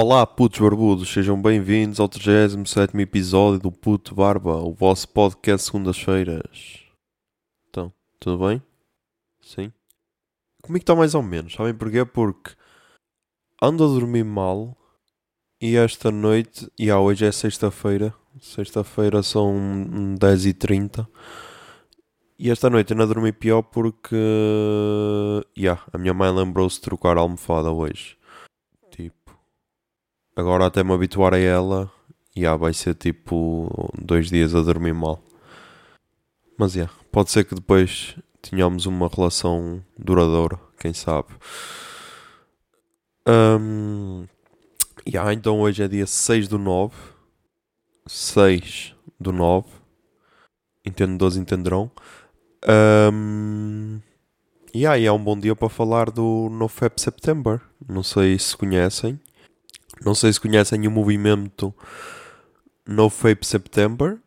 Olá, putos barbudos, sejam bem-vindos ao 37 episódio do Puto Barba, o vosso podcast segundas-feiras. Então, tudo bem? Sim? Comigo está mais ou menos, sabem porquê? Porque ando a dormir mal e esta noite, e ah, hoje é sexta-feira, sexta-feira são 10h30 e esta noite ainda dormi pior porque yeah, a minha mãe lembrou-se de trocar a almofada hoje. Agora até me habituar a ela, yeah, vai ser tipo dois dias a dormir mal. Mas yeah, pode ser que depois tenhamos uma relação duradoura, quem sabe. Um, yeah, então hoje é dia 6 do 9. 6 do 9. Entendedores entenderão. Um, e aí é um bom dia para falar do NoFap September. Não sei se conhecem. Não sei se conhecem o movimento NoFap September.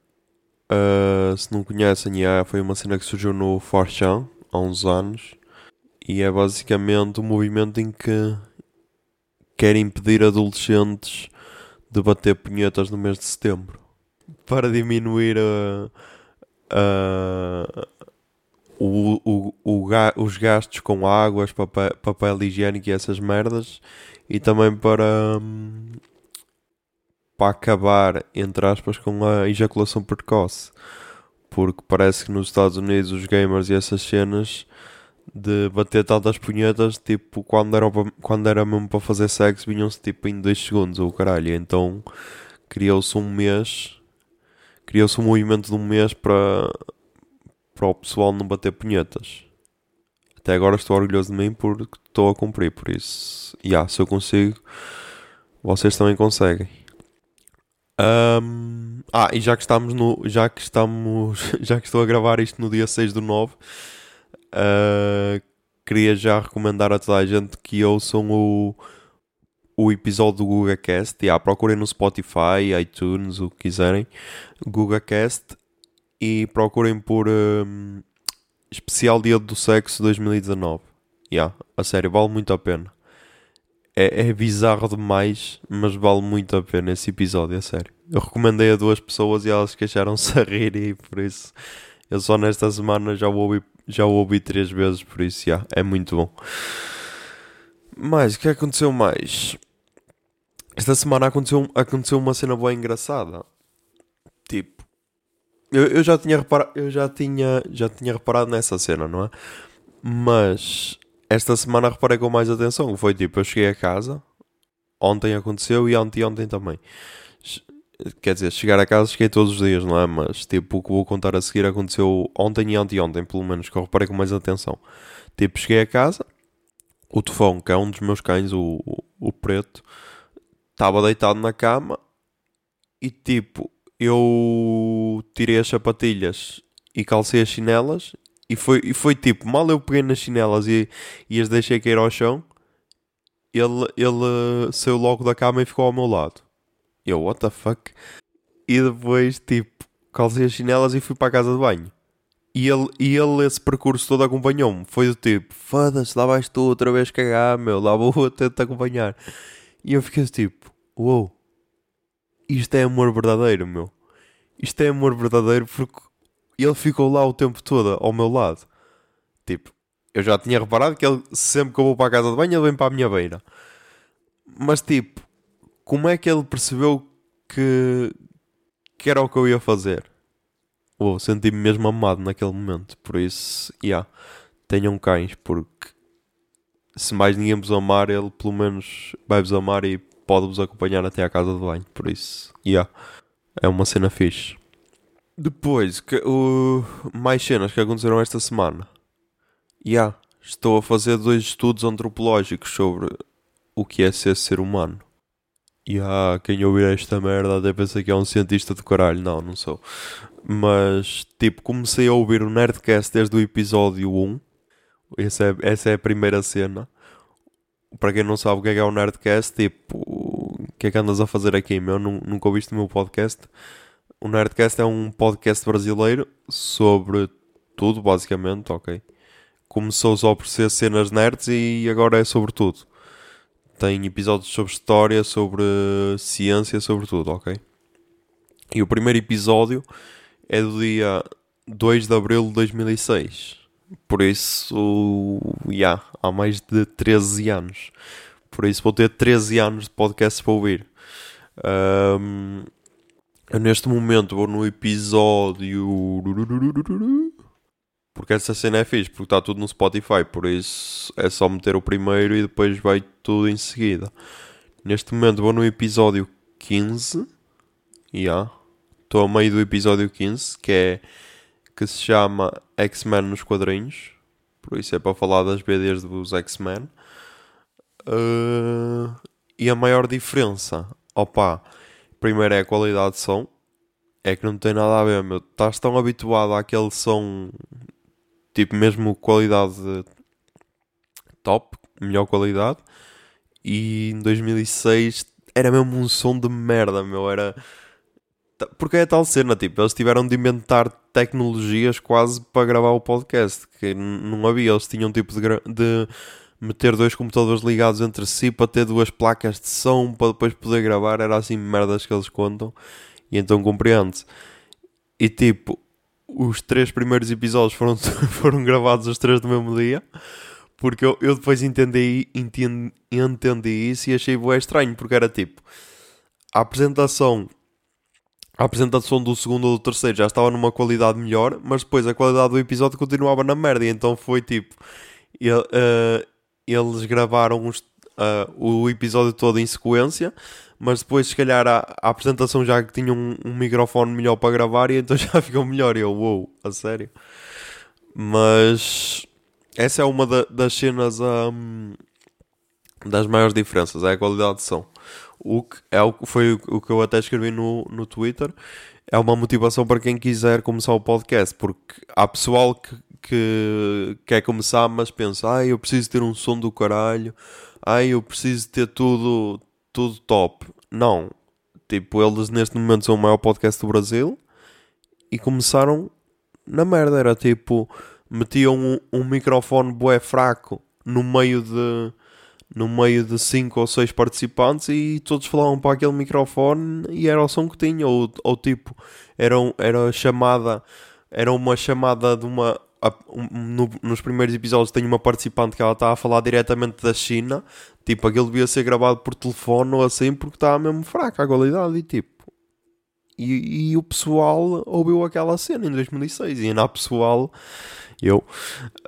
Uh, se não conhecem, yeah, foi uma cena que surgiu no 4chan há uns anos. E é basicamente um movimento em que quer impedir adolescentes de bater punhetas no mês de setembro. Para diminuir a, a, o, o, o, os gastos com águas, papel, papel higiênico e essas merdas, e também para, hum, para acabar, entre aspas, com a ejaculação precoce. Porque parece que nos Estados Unidos os gamers e essas cenas de bater tantas punhetas, tipo, quando era, quando era mesmo para fazer sexo, vinham-se tipo em 2 segundos, ou caralho. Então criou-se um mês, criou-se um movimento de um mês para para o pessoal não bater punhetas. Até agora estou orgulhoso de mim porque estou a cumprir, por isso, yeah, se eu consigo, vocês também conseguem. Um, ah, e já que estamos no. Já que estamos. Já que estou a gravar isto no dia 6 do 9, uh, queria já recomendar a toda a gente que ouçam o, o episódio do GugaCast. Yeah, procurem no Spotify, iTunes, o que quiserem. GugaCast e procurem por um, Especial Dia do Sexo 2019. Yeah, a sério, vale muito a pena. É, é bizarro demais, mas vale muito a pena esse episódio, a sério. Eu recomendei a duas pessoas e elas queixaram-se a rir e por isso eu só nesta semana já o ouvi, já o ouvi três vezes, por isso yeah, é muito bom. Mas o que aconteceu mais? Esta semana aconteceu, aconteceu uma cena bem engraçada. Tipo, eu, eu já tinha reparado, eu já tinha, já tinha reparado nessa cena, não é? Mas esta semana reparei com mais atenção. Foi tipo, eu cheguei a casa, ontem aconteceu e anteontem também. Quer dizer, chegar a casa cheguei todos os dias, não é? Mas tipo, o que vou contar a seguir aconteceu ontem e anteontem, pelo menos, que eu reparei com mais atenção. Tipo, cheguei a casa, o Tufão, que é um dos meus cães, o, o, o preto, estava deitado na cama e tipo, eu tirei as sapatilhas e calcei as chinelas e foi, e foi tipo, mal eu peguei nas chinelas e, e as deixei cair ao chão, ele, ele saiu logo da cama e ficou ao meu lado. Eu, what the fuck? E depois, tipo, calcei as chinelas e fui para a casa de banho. E ele, e ele esse percurso todo acompanhou-me. Foi do tipo, foda-se, lá vais tu outra vez cagar, meu, lá vou eu te acompanhar. E eu fiquei tipo, uou. Wow isto é amor verdadeiro, meu. Isto é amor verdadeiro porque ele ficou lá o tempo todo ao meu lado. Tipo, eu já tinha reparado que ele sempre que eu vou para a casa de banho ele vem para a minha beira. Mas tipo, como é que ele percebeu que, que era o que eu ia fazer? Oh, senti-me mesmo amado naquele momento. Por isso, yeah, tenham cães, porque se mais ninguém vos amar, ele pelo menos vai vos amar e pode-vos acompanhar até à casa de banho. Por isso, yeah, é uma cena fixe. Depois, que, mais cenas que aconteceram esta semana. Yeah, estou a fazer dois estudos antropológicos sobre o que é ser ser humano. E yeah, quem ouvir esta merda até pensa que é um cientista do caralho. Não, não sou. Mas, tipo, comecei a ouvir o Nerdcast desde o episódio 1. Essa é, essa é a primeira cena. Para quem não sabe o que é, que é o Nerdcast, tipo, que é que andas a fazer aqui, meu? Nunca ouviste o meu podcast? O Nerdcast é um podcast brasileiro sobre tudo, basicamente, ok? Começou só por ser cenas nerds e agora é sobre tudo. tem episódios sobre história, sobre ciência, sobre tudo, ok? E o primeiro episódio é do dia 2 de abril de 2006. Por isso, já, yeah, há mais de 13 anos. Por isso vou ter 13 anos de podcast para ouvir. Um, eu neste momento vou no episódio. Porque essa cena é fixe, porque está tudo no Spotify. Por isso é só meter o primeiro e depois vai tudo em seguida. Neste momento vou no episódio 15. Já. Yeah. Estou a meio do episódio 15, que é que se chama X-Men nos quadrinhos. Por isso é para falar das BDs dos X-Men. Uh, e a maior diferença, opa, primeiro é a qualidade de som. É que não tem nada a ver, meu. Estás tão habituado àquele som, tipo, mesmo qualidade top, melhor qualidade. E em 2006 era mesmo um som de merda, meu. Era porque é tal cena, tipo, eles tiveram de inventar tecnologias quase para gravar o podcast, que não havia, eles tinham tipo de, de, meter dois computadores ligados entre si para ter duas placas de som para depois poder gravar, era assim merdas que eles contam, e então compreende-se. E tipo, os três primeiros episódios foram, foram gravados os três no mesmo dia, porque eu, eu depois entendi, entendi, entendi isso e achei bué estranho, porque era tipo, a apresentação a apresentação do segundo ou do terceiro já estava numa qualidade melhor, mas depois a qualidade do episódio continuava na merda. E então foi tipo. Uh, eles gravaram uh, o episódio todo em sequência, mas depois, se calhar, a, a apresentação já que tinha um, um, microfone melhor para gravar e então já ficou melhor. Eu, uou, wow, a sério. Mas essa é uma da, das cenas um, das maiores diferenças, é a qualidade de som o que é o, foi o, que eu até escrevi no, no Twitter. É uma motivação para quem quiser começar o podcast, porque há pessoal que, que quer começar, mas pensa, ai, eu preciso ter um som do caralho, ai, eu preciso ter tudo, tudo top. Não, tipo, eles neste momento são o maior podcast do Brasil e começaram na merda. Era tipo, metiam um, um microfone bué fraco no meio de no meio de cinco ou seis participantes e todos falavam para aquele microfone e era o som que tinha, ou, ou tipo, era, era chamada, era uma chamada de uma. Um, no, nos primeiros episódios tem uma participante que ela está a falar diretamente da China, tipo, aquilo devia ser gravado por telefone ou assim, porque estava mesmo fraca a qualidade e tipo. E, e o pessoal ouviu aquela cena em 2006 e ainda há pessoal, eu,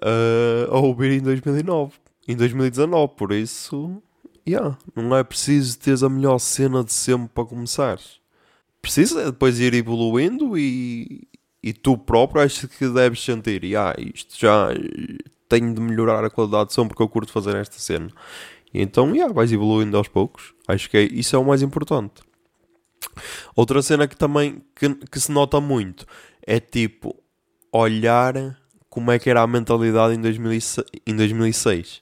uh, a ouvir em 2009 em 2019, por isso, yeah, não é preciso teres a melhor cena de sempre para começar. Precisa depois ir evoluindo e, e tu próprio acho que deves sentir, yeah, isto já tenho de melhorar a qualidade de som porque eu curto fazer esta cena. E então, yeah, vais evoluindo aos poucos. Acho que é, isso é o mais importante. Outra cena que também que, que se nota muito é tipo olhar como é que era a mentalidade em 2006. Em 2006.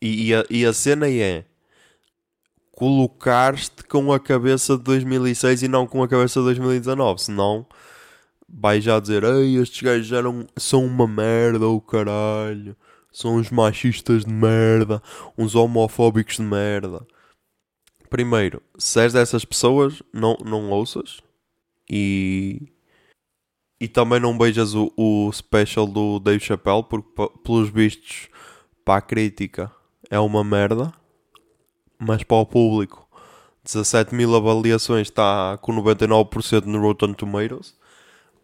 E, e, a, e a cena é colocar-te com a cabeça de 2006 e não com a cabeça de 2019, senão vais já dizer: Ei, estes gajos eram, são uma merda, o caralho, são uns machistas de merda, uns homofóbicos de merda. Primeiro, se és dessas pessoas, não, não ouças. E, e também não beijas o, o special do Dave Chappelle, porque pelos vistos, para a crítica é uma merda, mas para o público 17 mil avaliações está com 99% no Rotten Tomatoes,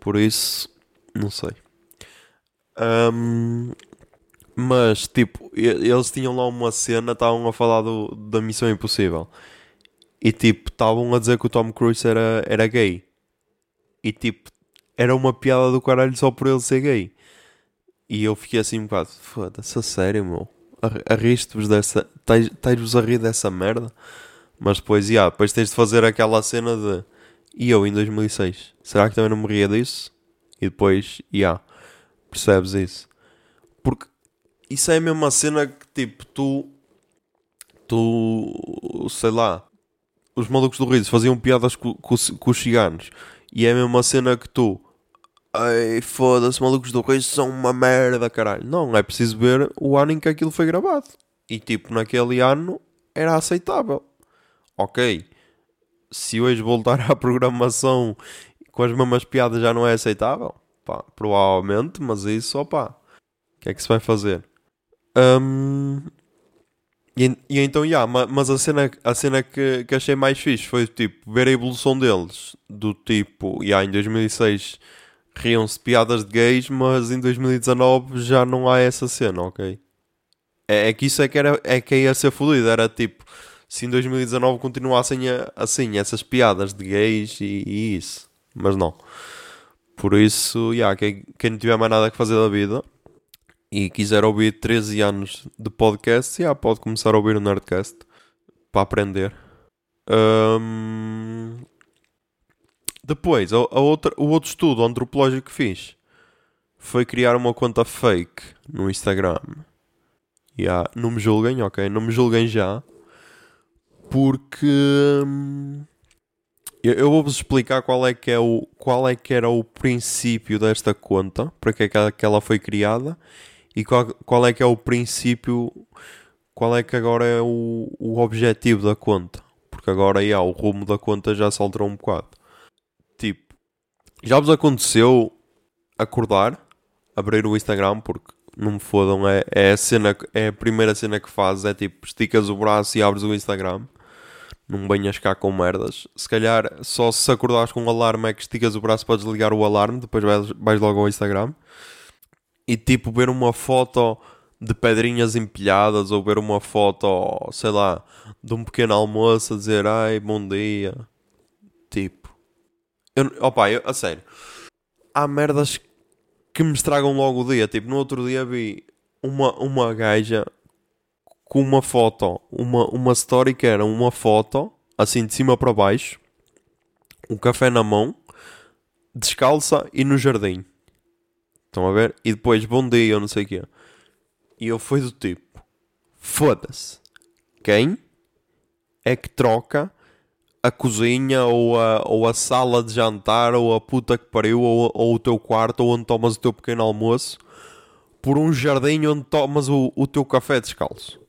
por isso não sei. Um, mas tipo, eles tinham lá uma cena, estavam a falar do, da Missão Impossível e tipo, estavam a dizer que o Tom Cruise era, era gay e tipo, era uma piada do caralho só por ele ser gay. E eu fiquei assim um bocado, foda-se, a sério, meu arriste-vos dessa. Tens-vos a rir dessa merda. Mas depois, yeah, depois tens de fazer aquela cena de. E eu em 2006? Será que também não me ria disso? E depois, yeah, percebes isso? Porque isso é a mesma cena que tipo, tu. Tu. Sei lá. Os malucos do riso faziam piadas com, com, com os ciganos. E é a mesma cena que tu Ai, foda-se, malucos do Reis são uma merda, caralho. Não, é preciso ver o ano em que aquilo foi gravado. E tipo, naquele ano era aceitável. Ok, se hoje voltar à programação com as mesmas piadas já não é aceitável, pá, provavelmente, mas isso, opá, o que é que se vai fazer? Um, e, e, então, yeah, mas a cena, a cena que, que achei mais fixe foi tipo ver a evolução deles. Do tipo, yeah, em 2006 riam-se piadas de gays, mas em 2019 já não há essa cena, ok? É, é que isso é que, era, é que ia ser fodido. Era tipo, se em 2019 continuassem a, assim, essas piadas de gays e, e, isso. Mas não. Por isso, yeah, quem, quem não tiver mais nada que fazer da vida e quiser ouvir 13 anos de podcast, yeah, pode começar a ouvir o Nerdcast para aprender. Um... Depois, a, a outra, o outro estudo antropológico que fiz foi criar uma conta fake no Instagram. Yeah, não me julguem, ok? Não me julguem já. Porque hum, eu, eu vou-vos explicar qual é, que é o, qual é que era o princípio desta conta, para que é que ela foi criada e qual, qual é que é o princípio, qual é que agora é o, o objetivo da conta. Porque agora yeah, o rumo da conta já se alterou um bocado. Tipo, já vos aconteceu acordar, abrir o Instagram, porque não me fodam, é, é, a, cena, é a primeira cena que fazes, é tipo, esticas o braço e abres o Instagram. Não venhas cá com merdas. Se calhar só se acordares com um alarme é que esticas o braço para desligar o alarme, depois vais, vais logo ao Instagram e tipo ver uma foto de pedrinhas empilhadas ou ver uma foto, sei lá, de um pequeno almoço a dizer ai, bom dia. Tipo, eu, opa, eu, a sério, há merdas que me estragam logo o dia. Tipo, no outro dia vi uma, uma gaja com uma foto, uma, uma story que era uma foto, assim de cima para baixo, um café na mão, descalça e no jardim. Estão a ver? E depois, bom dia, ou não sei o quê. E eu fui do tipo: foda-se. Quem é que troca a cozinha ou a, ou a sala de jantar ou a puta que pariu ou, ou o teu quarto ou onde tomas o teu pequeno almoço por um jardim onde tomas o, o teu café descalço?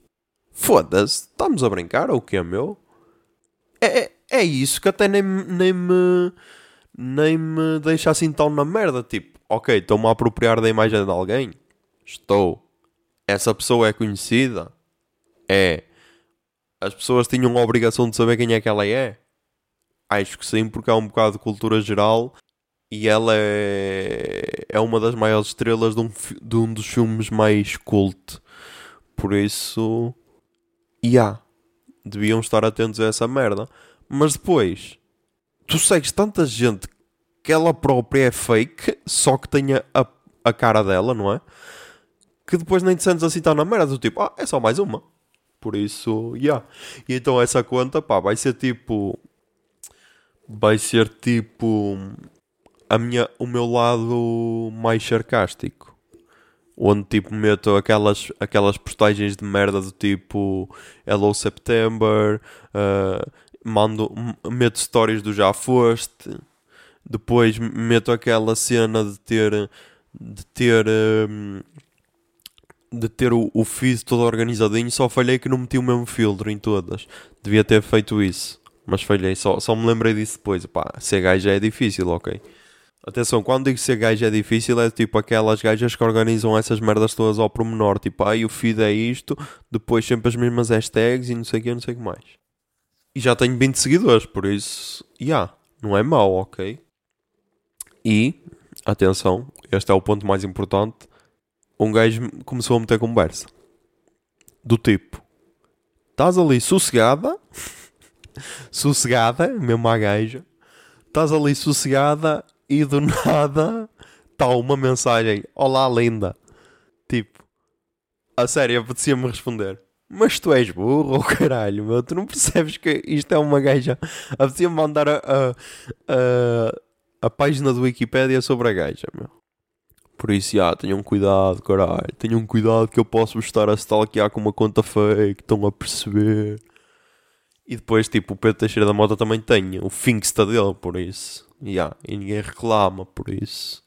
Foda-se, estamos a brincar ou o que é meu? É, é, é isso que até nem, nem me nem me deixa assim tão na merda. Tipo, ok, estou-me a apropriar da imagem de alguém? Estou. Essa pessoa é conhecida? É. As pessoas tinham a obrigação de saber quem é que ela é? Acho que sim, porque há um bocado de cultura geral e ela é, é uma das maiores estrelas de um, de um dos filmes mais cult. Por isso, e yeah, deviam estar atentos a essa merda. Mas depois, tu segues tanta gente que ela própria é fake, só que tenha a, a cara dela, não é? Que depois nem te sentes assim tão na merda, do tipo, ah, é só mais uma. Por isso, yeah. E então essa conta, pá, vai ser tipo. Vai ser tipo. A minha, o meu lado mais sarcástico. Onde tipo meto aquelas, aquelas postagens de merda do tipo Hello September, uh, mando, meto stories do já foste depois meto aquela cena de ter de ter hum, de ter o, o feed todo organizadinho. Só falhei que não meti o mesmo filtro em todas. Devia ter feito isso, mas falhei. Só, só me lembrei disso depois. Pá, ser gajo é difícil, ok. Atenção, quando digo ser gajo é difícil, é tipo aquelas gajas que organizam essas merdas todas ao pormenor. Tipo, ai, o feed é isto, depois sempre as mesmas hashtags e não sei o que, não sei o que mais. E já tenho 20 seguidores, por isso, já, yeah, não é mau, ok? E, atenção, este é o ponto mais importante. Um gajo começou a meter conversa. Do tipo, estás ali sossegada, sossegada, mesmo a gaja, estás ali sossegada e do nada está uma mensagem: Olá, linda. Tipo, a sério, apetecia-me responder. Mas tu és burro, oh, caralho, meu. Tu não percebes que isto é uma gaja. Apetecia-me mandar a, a, a a página do Wikipedia sobre a gaja, meu. Por isso, já, tenham cuidado, caralho. Tenham cuidado que eu posso estar a stalkear com uma conta fake. Estão a perceber. E depois, tipo, o Pedro Teixeira da Mota também tem o Finksta dele, por isso. Yeah, e ninguém reclama por isso.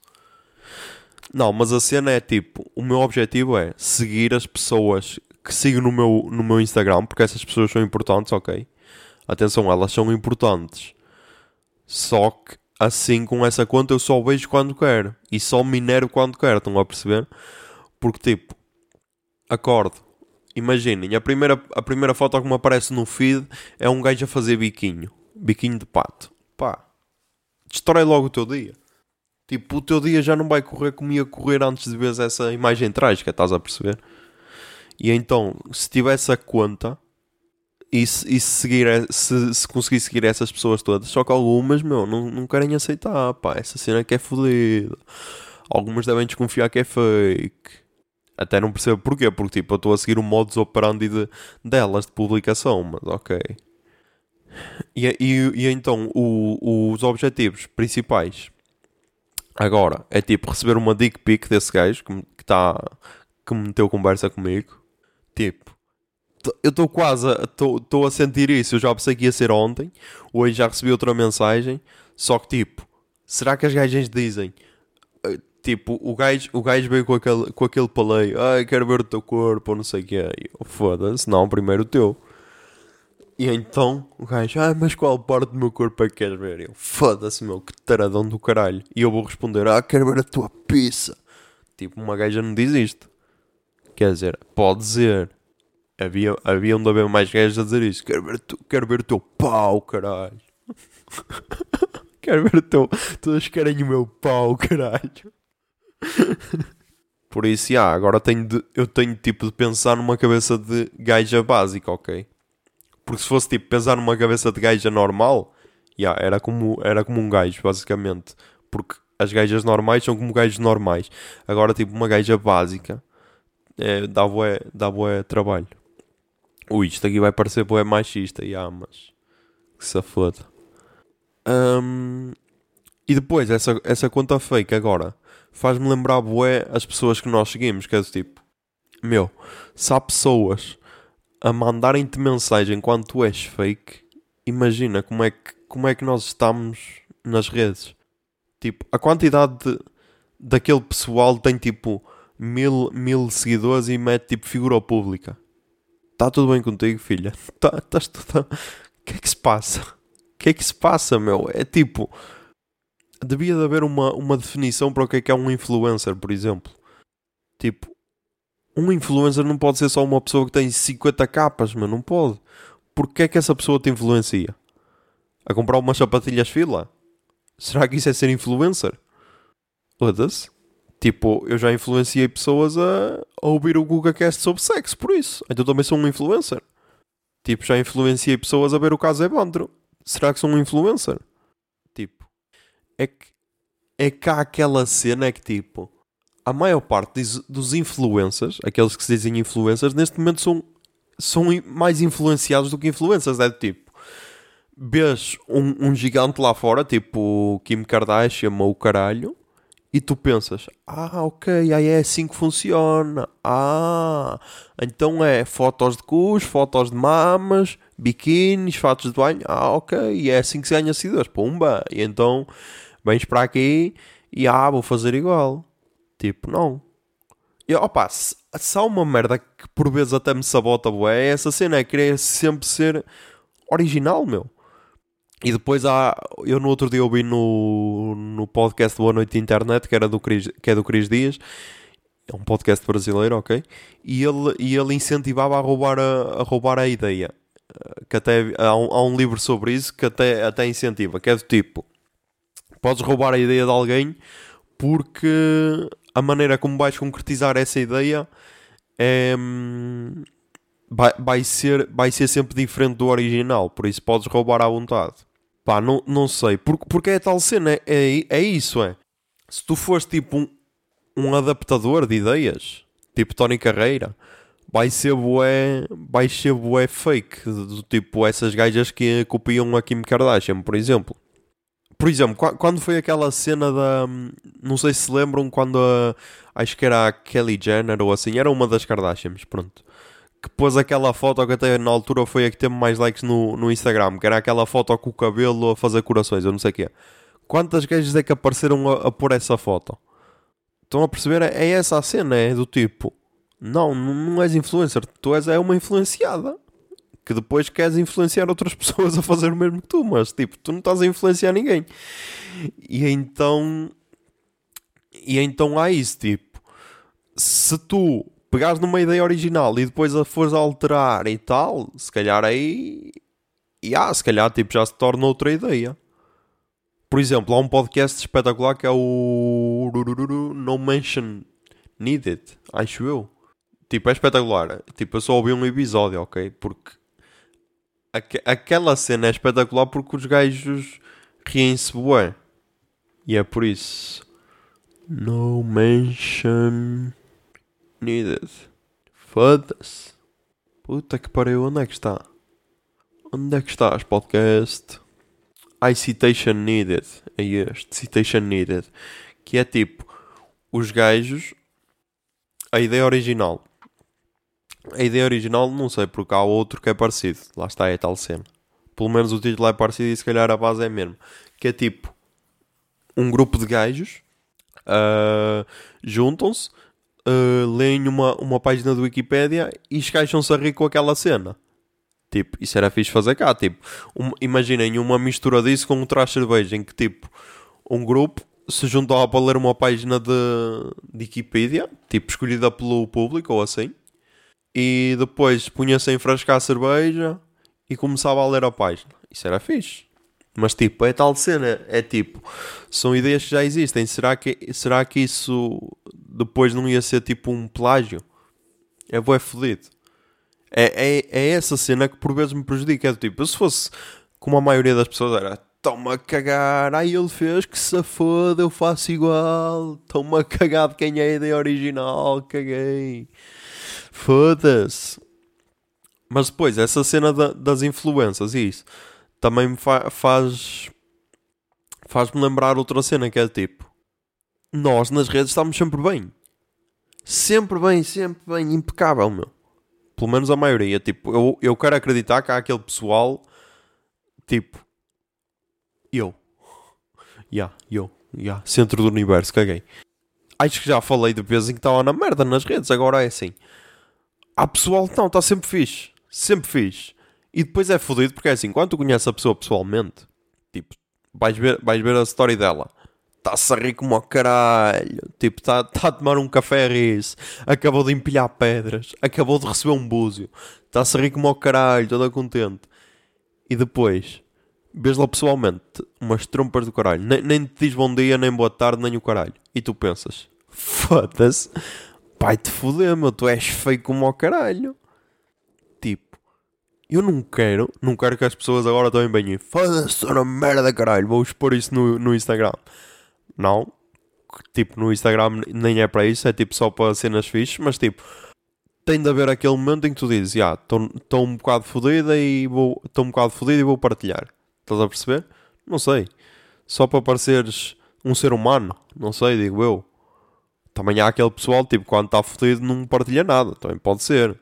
Não, mas a cena é tipo: o meu objetivo é seguir as pessoas que sigo no meu, no meu Instagram, porque essas pessoas são importantes, ok? Atenção, elas são importantes. Só que assim com essa conta eu só vejo quando quero. E só minero quando quero, estão a perceber? Porque tipo, acordo. Imaginem, a primeira, a primeira foto que me aparece no feed é um gajo a fazer biquinho. Biquinho de pato. Pá, destrói logo o teu dia. Tipo, o teu dia já não vai correr como ia correr antes de ver essa imagem trágica, estás a perceber? E então, se tivesse a conta e se, e se seguir, se, se conseguir seguir essas pessoas todas, só que algumas, meu, não, não querem aceitar, pá, essa cena que é fodida. Algumas devem desconfiar que é fake. Até não percebo porquê, porque tipo, eu estou a seguir o modus operandi de, delas de publicação, mas ok. E, e, e então, o, os objetivos principais agora é tipo receber uma dick pic desse gajo que, que, tá, que meteu conversa comigo. Tipo, eu estou quase estou a sentir isso. Eu já pensei que ia ser ontem. Hoje já recebi outra mensagem. Só que tipo, será que as gajas dizem? Tipo, o gajo, o gajo veio com aquele, com aquele paleio. Ai, quero ver o teu corpo, ou não sei o que é. Foda-se, não, primeiro o teu. E então o gajo, ah, mas qual parte do meu corpo é que queres ver? Eu, foda-se, meu, que taradão do caralho. E eu vou responder, ah, quero ver a tua pizza. Tipo, uma gaja não diz isto. Quer dizer, pode dizer. Havia, havia de haver mais gajas a dizer isso. Quero ver, tu, quero ver o teu pau, caralho. quero ver o teu. Todas querem o meu pau, caralho. Por isso, já, agora tenho de, eu tenho tipo de pensar numa cabeça de gaja básica, ok? Porque se fosse tipo pensar numa cabeça de gaja normal, yeah, era, como, era como um gajo, basicamente. Porque as gajas normais são como gajos normais. Agora, tipo, uma gaja básica é, dá bué, dá bué trabalho. Ui, isto aqui vai parecer bué machista, yeah, mas que se foda. Um, e depois, essa, essa conta fake agora faz-me lembrar bué as pessoas que nós seguimos, que é do tipo, meu, se há pessoas a mandarem-te mensagem quando tu és fake, imagina como é que, como é que nós estamos nas redes. Tipo, a quantidade de, daquele pessoal tem tipo mil, mil seguidores e mete tipo figura pública. Está tudo bem contigo, filha? Tá, estás tudo. O que é que se passa? O que é que se passa, meu? É tipo. Devia de haver uma, uma definição para o que é que é um influencer, por exemplo. Tipo, um influencer não pode ser só uma pessoa que tem 50 capas, mas não pode. Porque é que essa pessoa te influencia? A comprar umas sapatilhas fila? Será que isso é ser influencer? Foda-se. Tipo, eu já influenciei pessoas a, a ouvir o GugaCast sobre sexo, por isso. Então também sou um influencer. Tipo, já influenciei pessoas a ver o caso Evandro. Será que sou um influencer? É que, é há aquela cena que tipo, a maior parte dos influencers, aqueles que se dizem influencers, neste momento são, são mais influenciados do que influencers. É tipo, vês um, um gigante lá fora, tipo Kim Kardashian ou o caralho, e tu pensas, ah, ok, aí é assim que funciona. Ah, então é fotos de cus, fotos de mamas, biquínis, fatos de banho. Ah, ok, é assim que se ganha seguidores. Pumba! E então vens para aqui e ah, vou fazer igual. Tipo, não. E opa, se, se há uma merda que por vezes até me sabota, bué, é essa cena, é querer sempre ser original, meu. E depois há. Eu no outro dia ouvi no, no podcast Boa Noite Internet, que, era do Chris, que é do Cris Dias. É um podcast brasileiro, ok? E ele, e ele incentivava a roubar a, a roubar a ideia. Que até há um, há um livro sobre isso que até, até incentiva, que é do tipo: podes roubar a ideia de alguém porque a maneira como vais concretizar essa ideia é, vai, vai, ser, vai ser sempre diferente do original, por isso podes roubar à vontade. Pá, não, não sei, porque, porque é tal cena, é, é, é isso, é. Se tu fores tipo um, um adaptador de ideias, tipo Tony Carreira, vai ser bué, vai ser bué fake, do tipo essas gajas que copiam a Kim Kardashian, por exemplo. Por exemplo, quando foi aquela cena da. Não sei se lembram quando a. Acho que era a Kelly Jenner ou assim, era uma das Kardashians, pronto. Que pôs aquela foto que até na altura foi a que teve mais likes no, no Instagram, que era aquela foto com o cabelo a fazer corações, eu não sei o quê. Quantas gajas é que apareceram a, a pôr essa foto? Estão a perceber? É essa a cena, é do tipo. Não, não não és influencer. Tu és é uma influenciada. Que depois queres influenciar outras pessoas a fazer o mesmo que tu. Mas, tipo, tu não estás a influenciar ninguém. E então... E então há isso, tipo... Se tu pegares numa ideia original e depois a fores a alterar e tal, se calhar aí... E ah, se calhar, tipo, já se torna outra ideia. Por exemplo, há um podcast espetacular que é o No Mention Needed, acho eu. Tipo, é espetacular. Tipo, eu só ouvi um episódio, ok? Porque aqu aquela cena é espetacular porque os gajos riem-se bué. E é por isso. No mention needed. Foda-se. Puta que pariu, onde é que está? Onde é que estás, podcast? I citation needed. É este, citation needed. Que é tipo, os gajos. A ideia original a ideia original, não sei, porque há outro que é parecido. Lá está, é tal cena. Pelo menos o título é parecido e se calhar a base é mesmo. Que é tipo um grupo de gajos uh, juntam-se, uh, leem uma, uma página do Wikipedia e escaixam-se a rir com aquela cena. Tipo, isso era fixe fazer cá. Tipo, um, imaginem uma mistura disso com um traje cerveja em que tipo um grupo se juntava para ler uma página de, de Wikipedia, tipo escolhida pelo público ou assim e depois punha-se a enfrascar a cerveja e começava a ler a página. Isso era fixe. Mas tipo, é tal cena, é tipo, são ideias que já existem. Será que, será que isso depois não ia ser tipo um plágio? É bué fodido. É, é, é essa cena que por vezes me prejudica. É tipo, se fosse como a maioria das pessoas era, toma a cagar, ai ele fez que se foda, eu faço igual, toma a cagar de quem é a ideia original, caguei. Foda-se. Mas depois, essa cena da, das influências e isso também me fa faz. faz-me lembrar outra cena que é tipo. Nós nas redes estamos sempre bem. Sempre bem, sempre bem, impecável, meu. Pelo menos a maioria. Tipo, eu, eu quero acreditar que há aquele pessoal. Tipo. Eu. Ya, yeah, eu. Yeah. Centro do universo, caguei. Acho que já falei de vez em que estava na merda nas redes, agora é assim há pessoal que não, está sempre fixe. Sempre fixe. E depois é fodido porque é assim, quando tu conheces a pessoa pessoalmente, tipo, vais ver, vais ver a história dela. Está-se a rir como ao caralho. Tipo, está tá a tomar um café a rir Acabou de empilhar pedras. Acabou de receber um búzio. Está-se a rir como ao caralho, toda contente. E depois, vês lá pessoalmente, umas trompas do caralho. Nem, nem te diz bom dia, nem boa tarde, nem o caralho. E tu pensas, foda-se vai te foder, meu, tu és feio como ao caralho. Tipo, eu não quero, não quero que as pessoas agora também venham foda-se, sou uma merda, caralho, vou expor isso no, no Instagram. Não, tipo, no Instagram nem é para isso, é tipo só para cenas fixes, mas tipo, tem de haver aquele momento em que tu dizes, já, estou um bocado fodida e vou, estou um bocado fodido e vou partilhar. Estás a perceber? Não sei. Só para pareceres um ser humano, não sei, digo eu também há aquele pessoal, tipo, quando está fodido não partilha nada. Também pode ser.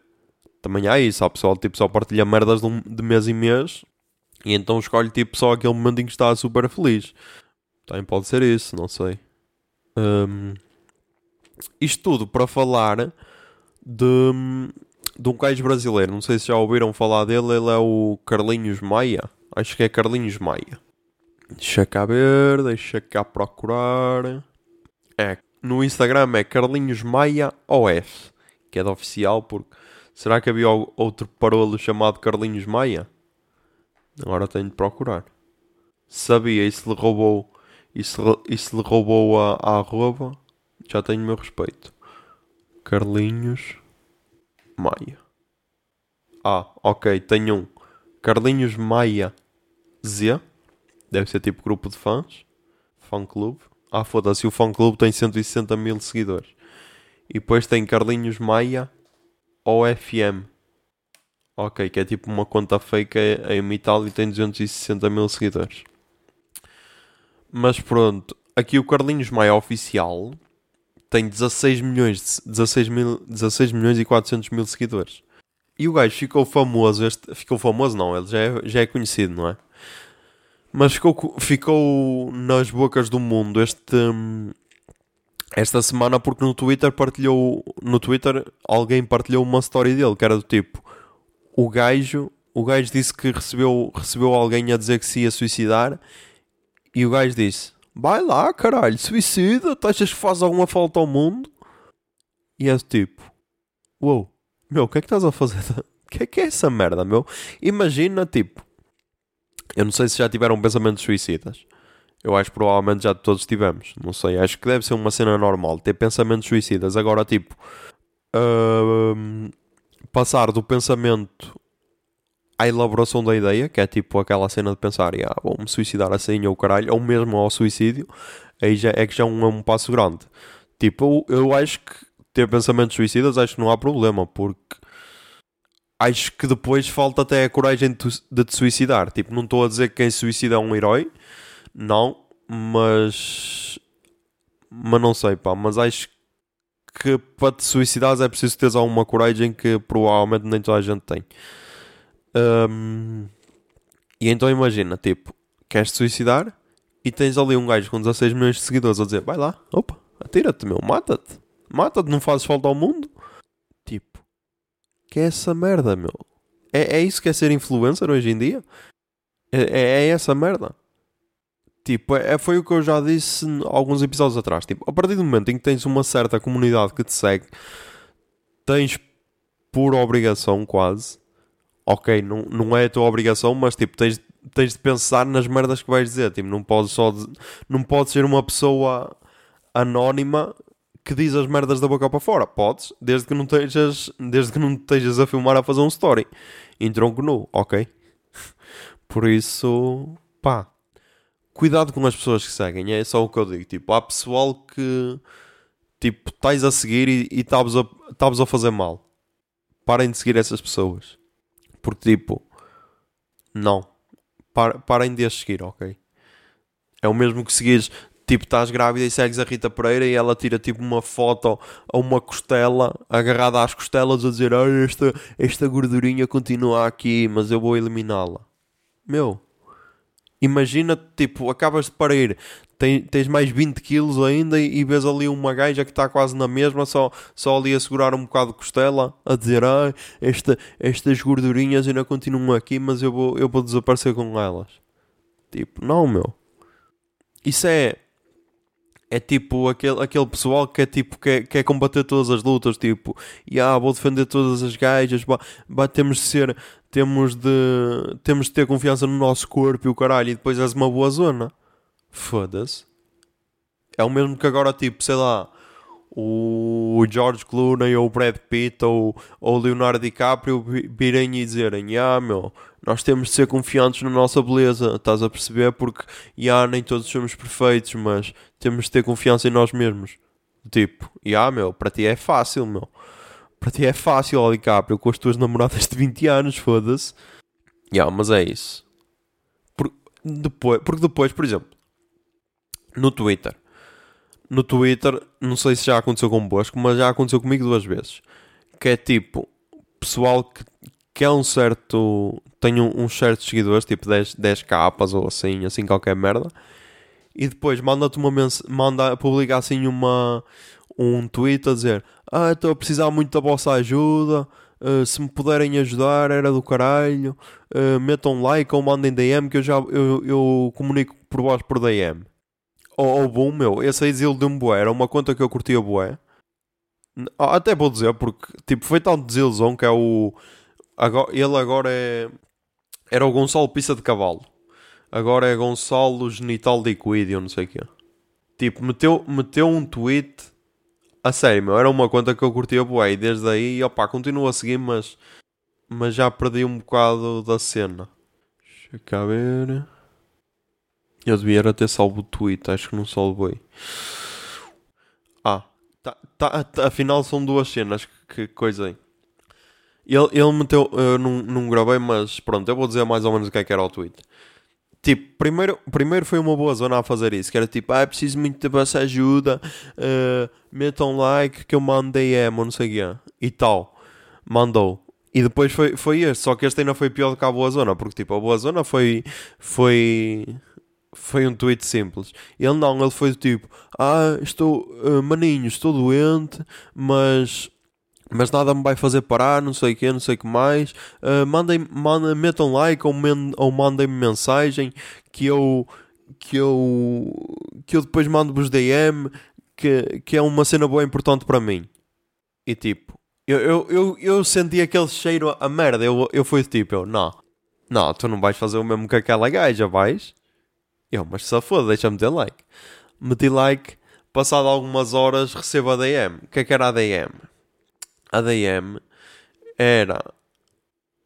Também há isso. Há pessoal, tipo, só partilha merdas de, um, de mês em mês. E então escolhe, tipo, só aquele momento em que está super feliz. Também pode ser isso, não sei. Um, isto tudo para falar de, de um gajo brasileiro. Não sei se já ouviram falar dele. Ele é o Carlinhos Maia. Acho que é Carlinhos Maia. Deixa cá ver, deixa cá procurar. É no Instagram é Carlinhos Maia OF, que é da oficial, porque será que havia outro parolo chamado Carlinhos Maia? Agora tenho de procurar. Sabia, e se lhe roubou, e se, e se lhe roubou a, a arroba, já tenho o meu respeito. Carlinhos Maia. Ah, ok, tenho um. Carlinhos Maia Z. Deve ser tipo grupo de fãs. Fã clube. Ah, foda-se, o fã clube tem 160 mil seguidores. E depois tem Carlinhos Maia OFM. Ok, que é tipo uma conta fake a imitar e tem 260 mil seguidores. Mas pronto, aqui o Carlinhos Maia oficial tem 16 milhões, 16, mil, 16 milhões e 400 mil seguidores. E o gajo ficou famoso, este, ficou famoso não, ele já é, já é conhecido, não é? Mas ficou, ficou nas bocas do mundo este, esta semana porque no Twitter partilhou no Twitter alguém partilhou uma story dele que era do tipo o gajo o gajo disse que recebeu, recebeu alguém a dizer que se ia suicidar e o gajo disse vai lá caralho, suicida tu achas que faz alguma falta ao mundo e é do tipo uou, wow, meu, o que é que estás a fazer? O que é que é essa merda, meu? Imagina, tipo eu não sei se já tiveram pensamentos suicidas eu acho que provavelmente já todos tivemos. Não sei, acho que deve ser uma cena normal. Ter pensamentos suicidas. Agora, tipo, uh, passar do pensamento à elaboração da ideia, que é tipo aquela cena de pensar, ah, vou-me suicidar assim ou caralho, ou mesmo ao suicídio, aí já é que já é um, é um passo grande. Tipo, eu, eu acho que ter pensamentos suicidas acho que não há problema, porque acho que depois falta até a coragem de, te suicidar. Tipo, não estou a dizer que quem suicida é um herói, não, mas. Mas não sei, pá. Mas acho que para te suicidares é preciso teres alguma coragem que provavelmente nem toda a gente tem. Um, e então imagina, tipo, queres te suicidar e tens ali um gajo com 16 milhões de seguidores a dizer: vai lá, opa, atira-te, meu, mata-te, mata-te, não fazes falta ao mundo. Que é essa merda, meu? É, é isso que é ser influencer hoje em dia? É, é, é essa merda. Tipo, é, foi o que eu já disse alguns episódios atrás. Tipo, a partir do momento em que tens uma certa comunidade que te segue, tens por obrigação quase. Ok, não, não é a tua obrigação, mas tipo, tens, tens de pensar nas merdas que vais dizer. Tipo, não podes só não podes ser uma pessoa anónima que diz as merdas da boca para fora. Podes, desde que não estejas, desde que não estejas a filmar a fazer um story em tronco nu, ok? Por isso, pá, cuidado com as pessoas que seguem, é só o que eu digo. Tipo, há pessoal que tipo, estás a seguir e estás a, a fazer mal. Parem de seguir essas pessoas. Porque tipo, não. Par, parem de as seguir, ok? É o mesmo que seguires, tipo, estás grávida e segues a Rita Pereira e ela tira tipo uma foto a uma costela agarrada às costelas a dizer ah, esta, esta gordurinha continua aqui, mas eu vou eliminá-la. Meu, Imagina, tipo, acabas de parir, tens, tens mais 20 quilos ainda e, e vês ali uma gaja que está quase na mesma, só, só ali a segurar um bocado de costela, a dizer, ah, esta, estas gordurinhas ainda continuam aqui, mas eu vou, eu vou desaparecer com elas. Tipo, não, meu. Isso é é tipo aquele, aquele pessoal que é tipo quer, quer combater todas as lutas, tipo, e ah, vou defender todas as gajas, bah, bah, temos de ser, temos de temos de ter confiança no nosso corpo e o caralho, e depois és uma boa zona. Foda-se. É o mesmo que agora, tipo, sei lá, o George Clooney ou o Brad Pitt ou o Leonardo DiCaprio virem e dizerem: Ah, meu, nós temos de ser confiantes na nossa beleza, estás a perceber? Porque, ah, nem todos somos perfeitos, mas temos de ter confiança em nós mesmos. Tipo, ah, meu, para ti é fácil, meu. Para ti é fácil, ó DiCaprio, com as tuas namoradas de 20 anos, foda-se. Ah, mas é isso. Por, depois, porque depois, por exemplo, no Twitter no Twitter, não sei se já aconteceu convosco, mas já aconteceu comigo duas vezes. Que é tipo, pessoal que, que é um certo. tem um, certos seguidores, tipo 10, 10 capas ou assim, assim qualquer merda. E depois manda-te uma mensagem, manda publicar assim uma, um tweet a dizer: Ah, estou a precisar muito da vossa ajuda. Uh, se me puderem ajudar, era do caralho. Uh, metam like ou mandem DM que eu já eu, eu comunico por vós por DM ou, ou bom, meu, esse aí desiludiu-me bué, era uma conta que eu curtia bué. Até vou dizer, porque tipo, foi tal desilusão que é o. Agora, ele agora é. Era o Gonçalo Pista de Cavalo. Agora é Gonçalo Genital Liquídio, não sei o quê. Tipo, meteu, meteu um tweet. A sério, meu, era uma conta que eu curtia bué. E desde aí, opá, continuo a seguir, mas. Mas já perdi um bocado da cena. Deixa cá ver. Eu devia ter salvo o tweet, acho que não salvei. Ah, tá, tá, tá, afinal são duas cenas, que, coisa aí. Ele, ele meteu, eu não, não gravei, mas pronto, eu vou dizer mais ou menos o que é que era o tweet. Tipo, primeiro, primeiro foi uma boa zona a fazer isso, que era tipo, ah, preciso muito da vossa ajuda, uh, metam like que eu mandei DM ou não sei o quê. E tal. Mandou. E depois foi, foi este, só que este ainda foi pior do que a boa zona, porque tipo, a boa zona foi, foi foi um tweet simples. Ele não, ele foi do tipo: Ah, estou, uh, maninho, estou doente, mas. Mas nada me vai fazer parar, não sei o que, não sei o que mais. Uh, mandem, mandem, metam like ou, men, ou mandem-me mensagem que eu, que eu, que eu depois mando-vos DM, que, que é uma cena boa importante para mim. E tipo, eu, eu, eu, eu senti aquele cheiro a merda. Eu, eu fui tipo, eu, não, não, tu não vais fazer o mesmo que aquela gaja, vais? Eu, mas se foda, deixa-me ter like. Meti like, passado algumas horas recebo a DM. O que é que era a DM? A DM era.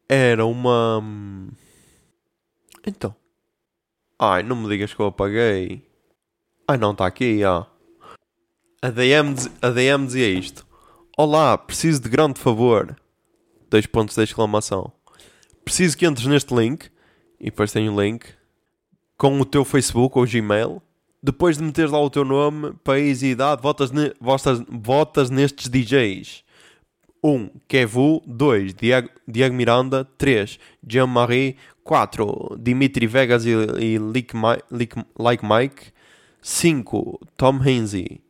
Era uma. Então. Ai, não me digas que eu apaguei. Ai, não, está aqui, ó. A DM, a DM dizia isto. Olá, preciso de grande favor. Dois pontos de exclamação. Preciso que entres neste link. E depois tem um link com o teu Facebook ou Gmail. Depois de meteres lá o teu nome, país e idade, votas, ne votas, votas nestes DJs. 1. Um, Kevu 2. Diego, Diego Miranda 3. Jean-Marie 4. Dimitri Vegas e, e Like, Like, like Mike 5. Tom Hainsey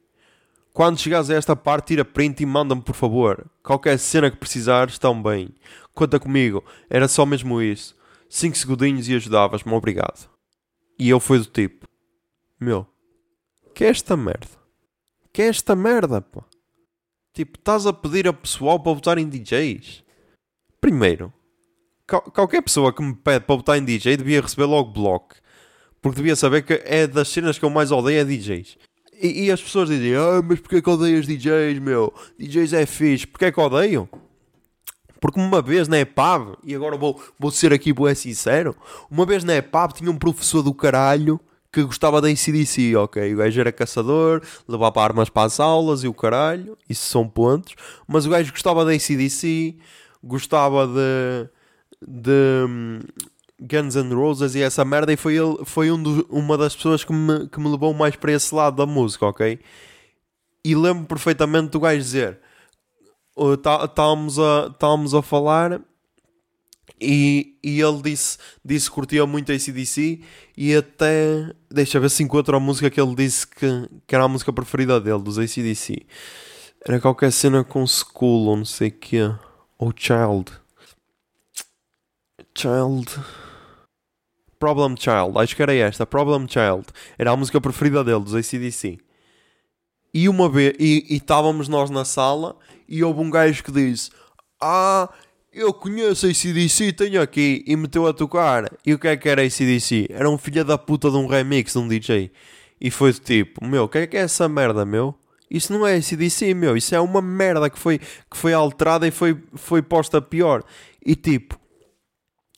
quando chegares a esta parte, tira print e manda-me, por favor. Qualquer cena que precisares, estão bem. Conta comigo. Era só mesmo isso. 5 segundinhos e ajudavas-me, obrigado. E eu fui do tipo: Meu, que é esta merda? Que é esta merda, pô? Tipo, estás a pedir a pessoal para votar em DJs? Primeiro, qualquer pessoa que me pede para votar em DJ devia receber logo bloco. Porque devia saber que é das cenas que eu mais odeio é DJs. E, e, as pessoas dizem, ah, mas porquê que odeias DJs, meu? DJs é fixe. Porquê é que odeiam? Porque uma vez na EPAB, e agora vou, vou ser aqui vou sincero, uma vez na EPAB tinha um professor do caralho que gostava da ACDC, ok? O gajo era caçador, levava armas para as aulas e o caralho, isso são pontos, mas o gajo gostava da ACDC, gostava de, de, Guns N' Roses e essa merda, e foi, ele, foi um do, uma das pessoas que me, que me levou mais para esse lado da música, ok? E lembro perfeitamente do gajo dizer: estávamos a, estávamos a falar e, e ele disse, disse que curtia muito ACDC e até. Deixa ver se encontro a música que ele disse que, que era a música preferida dele, dos ACDC. Era qualquer cena com School ou não sei o quê. Ou Child. Child. Problem Child, acho que era esta, Problem Child, era a música preferida dele, dos ACDC. E uma vez, e estávamos nós na sala e houve um gajo que disse: Ah, eu conheço a ACDC, tenho aqui, e meteu a tocar. E o que é que era ACDC? Era um filho da puta de um remix de um DJ. E foi do tipo: Meu, o que é que é essa merda, meu? Isso não é ACDC, meu. Isso é uma merda que foi, que foi alterada e foi, foi posta pior. E tipo,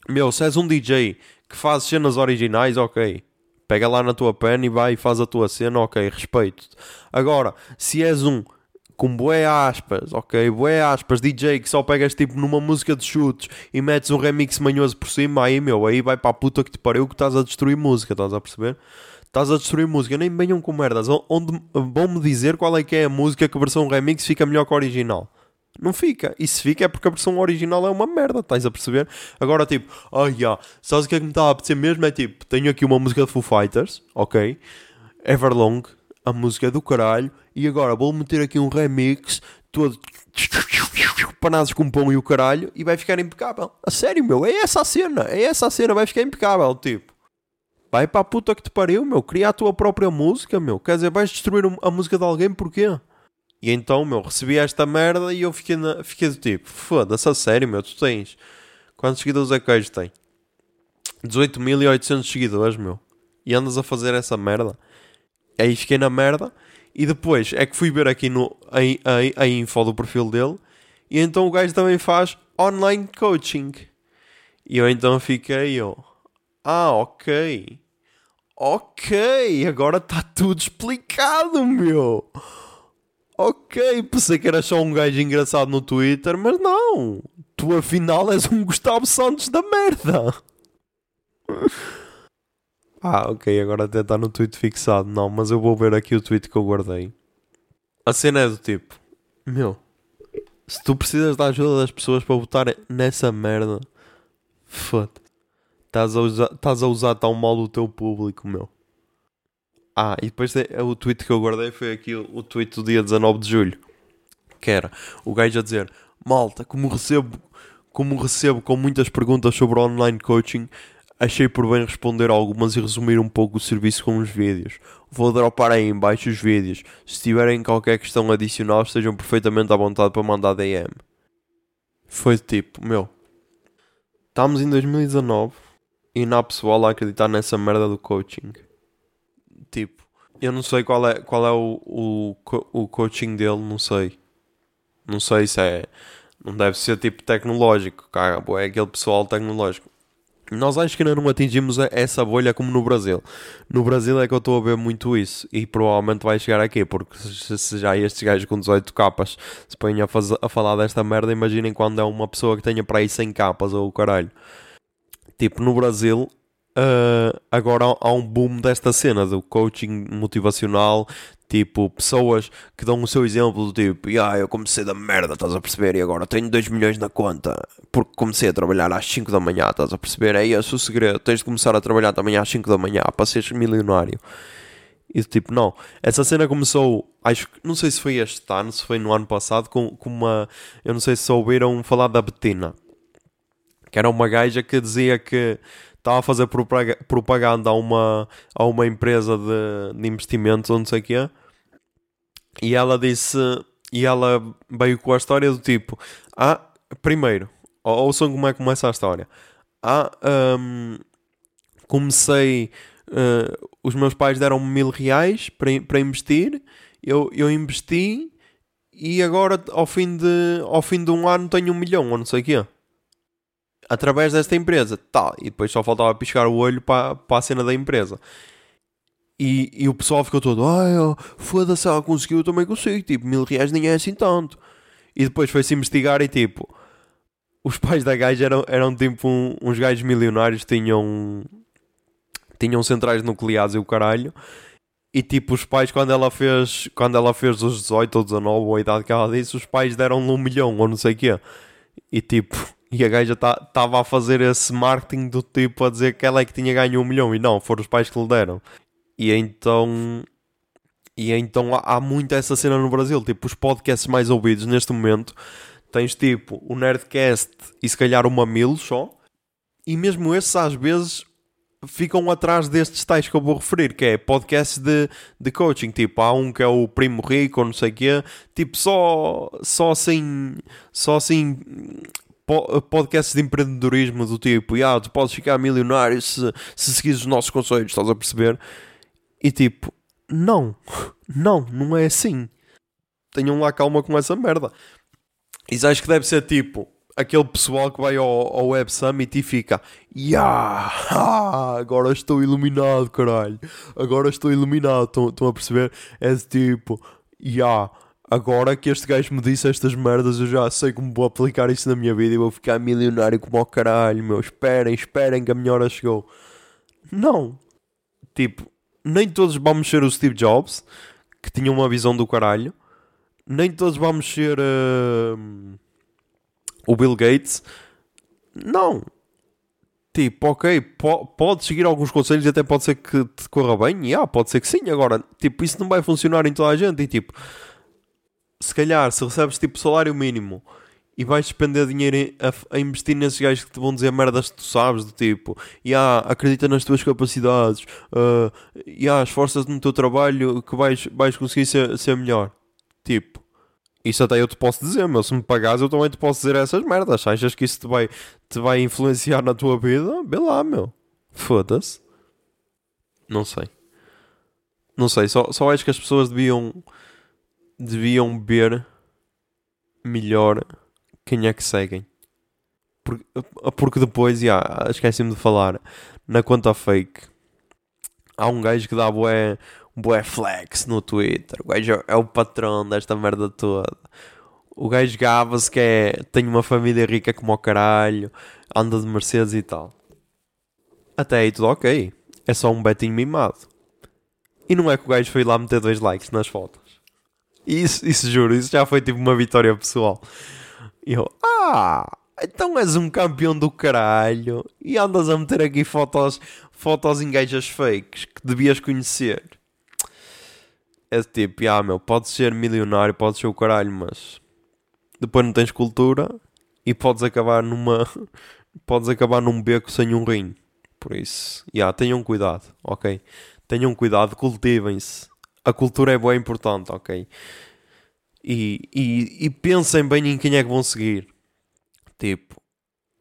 meu, se és um DJ que fazes cenas originais, ok. Pega lá na tua pen e vai e faz a tua cena, ok, respeito-te. Agora, se és um com bué aspas, ok, bué aspas, DJ que só pegas tipo numa música de chutes e metes um remix manhoso por cima, aí meu, aí vai para a puta que te pariu que estás a destruir música, estás a perceber? Estás a destruir música, nem venham com merdas, onde vão-me dizer qual é que é a música que a versão remix fica melhor que a original. Não fica. E se fica é porque a versão original é uma merda, estás a perceber? Agora, tipo, oh, yeah, sabes o que é que me está a apetecer mesmo? É tipo, tenho aqui uma música de Foo Fighters, ok? Everlong, a música é do caralho, e agora vou meter aqui um remix todo panados com pão e o caralho, e vai ficar impecável. A sério, meu, é essa a cena, é essa a cena, vai ficar impecável, tipo. Vai para a puta que te pariu, meu, cria a tua própria música, meu. Quer dizer, vais destruir a música de alguém, porquê? E então, meu, recebi esta merda e eu fiquei, na, fiquei do tipo, foda-se, a sério, meu, tu tens. Quantos seguidores é que hoje tem? 18.800 seguidores, meu. E andas a fazer essa merda. Aí fiquei na merda. E depois é que fui ver aqui no, a, a, a info do perfil dele. E então o gajo também faz online coaching. E eu então fiquei, eu, ah, ok. Ok, agora está tudo explicado, meu. Ok, pensei que era só um gajo engraçado no Twitter, mas não. Tu afinal és um Gustavo Santos da merda. ah, ok, agora até está no tweet fixado. Não, mas eu vou ver aqui o tweet que eu guardei. A cena é do tipo: Meu, se tu precisas da ajuda das pessoas para votar nessa merda, foda. Estás a, usar, estás a usar tão mal o teu público, meu. Ah, e depois o tweet que eu guardei foi aqui o tweet do dia 19 de julho. Que era o gajo a dizer: Malta, como recebo, como recebo com muitas perguntas sobre online coaching, achei por bem responder algumas e resumir um pouco o serviço com os vídeos. Vou dropar aí em baixo os vídeos. Se tiverem qualquer questão adicional, estejam perfeitamente à vontade para mandar DM. Foi tipo, meu, estamos em 2019 e não há pessoal a acreditar nessa merda do coaching. Tipo, eu não sei qual é, qual é o, o, o coaching dele, não sei. Não sei se é. Não deve ser tipo tecnológico, cara. É aquele pessoal tecnológico. Nós acho que ainda não atingimos essa bolha como no Brasil. No Brasil é que eu estou a ver muito isso. E provavelmente vai chegar aqui, porque se já estes gajos com 18 capas se põem a, a falar desta merda, imaginem quando é uma pessoa que tenha para aí 100 capas ou o caralho. Tipo, no Brasil, uh, agora há um boom desta cena do coaching motivacional, Tipo, pessoas que dão o seu exemplo do tipo, ah, eu comecei da merda, estás a perceber? E agora tenho 2 milhões na conta porque comecei a trabalhar às 5 da manhã, estás a perceber? É esse o segredo, tens de começar a trabalhar também às 5 da manhã para seres milionário. E tipo, não. Essa cena começou, acho que, não sei se foi este ano, se foi no ano passado, com, com uma. Eu não sei se ouviram falar da Betina, que era uma gaja que dizia que estava a fazer propaganda a uma, a uma empresa de, de investimentos ou não sei o quê e ela disse. E ela veio com a história do tipo: Ah, primeiro, ouçam como é que começa a história. Ah, um, comecei. Uh, os meus pais deram-me mil reais para, para investir. Eu, eu investi e agora ao fim, de, ao fim de um ano tenho um milhão ou não sei o quê. Através desta empresa. Tá, e depois só faltava piscar o olho para, para a cena da empresa. E, e o pessoal ficou todo, oh, foda-se, ela conseguiu, eu também consigo. Tipo, mil reais nem é assim tanto. E depois foi-se investigar e tipo, os pais da gaja eram, eram tipo um, uns gajos milionários, tinham, tinham centrais nucleares e o caralho. E tipo, os pais, quando ela fez, quando ela fez os 18 ou 19, ou a idade que ela disse, os pais deram-lhe um milhão ou não sei o quê. E tipo, e a gaja estava tá, a fazer esse marketing do tipo a dizer que ela é que tinha ganho um milhão. E não, foram os pais que lhe deram. E então. E então há, há muito essa cena no Brasil. Tipo, os podcasts mais ouvidos neste momento tens tipo o Nerdcast e se calhar o Mamilo só. E mesmo esses às vezes ficam atrás destes tais que eu vou referir, que é podcasts de, de coaching. Tipo, há um que é o Primo Rico, ou não sei o quê. Tipo, só, só assim. Só assim podcasts de empreendedorismo do tipo, ah, tu podes ficar milionário se, se seguires os nossos conselhos, estás a perceber? E tipo, não, não, não é assim. Tenham lá calma com essa merda. Isso acho que deve ser tipo aquele pessoal que vai ao, ao Web Summit e fica yeah, ah, agora estou iluminado, caralho. Agora estou iluminado. Estão, estão a perceber? É tipo, yeah, agora que este gajo me disse estas merdas, eu já sei como vou aplicar isso na minha vida e vou ficar milionário como ao caralho, meu. Esperem, esperem que a hora chegou. Não. Tipo, nem todos vamos ser o Steve Jobs, que tinha uma visão do caralho, nem todos vamos ser uh, o Bill Gates. Não. Tipo, ok, po pode seguir alguns conselhos e até pode ser que te corra bem, e yeah, pode ser que sim. Agora, tipo, isso não vai funcionar em toda a gente. E tipo, se calhar, se recebes tipo salário mínimo e vais despender dinheiro a, a, investir nesses gajos que te vão dizer merdas que tu sabes, do tipo, yeah, acredita nas tuas capacidades, uh, yeah, esforça-te no teu trabalho que vais, vais conseguir ser, ser melhor. Tipo, isso até eu te posso dizer, meu. Se me pagares, eu também te posso dizer essas merdas. Achas que isso te vai, te vai influenciar na tua vida? Vê lá, meu. Foda-se. Não sei. Não sei, só, só acho que as pessoas deviam deviam ver melhor quem é que seguem. Porque, porque depois, já, esqueci-me de falar, na conta fake, há um gajo que dá bué, bué flex no Twitter. O gajo é o patrão desta merda toda. O gajo gava-se que é, tem uma família rica como o caralho, anda de Mercedes e tal. Até aí tudo ok. É só um betinho mimado. E não é que o gajo foi lá meter dois likes nas fotos. Isso, isso juro, isso já foi tipo uma vitória pessoal. E eu, ah, então és um campeão do caralho e andas a meter aqui fotos, fotos em gajas fakes que devias conhecer. é tipo, ah, meu, podes ser milionário, podes ser o caralho, mas depois não tens cultura e podes acabar numa. podes acabar num beco sem um rim. Por isso, yeah, tenham cuidado, ok? Tenham cuidado, cultivem-se. A cultura é boa importante, ok? E, e, e pensem bem em quem é que vão seguir. Tipo,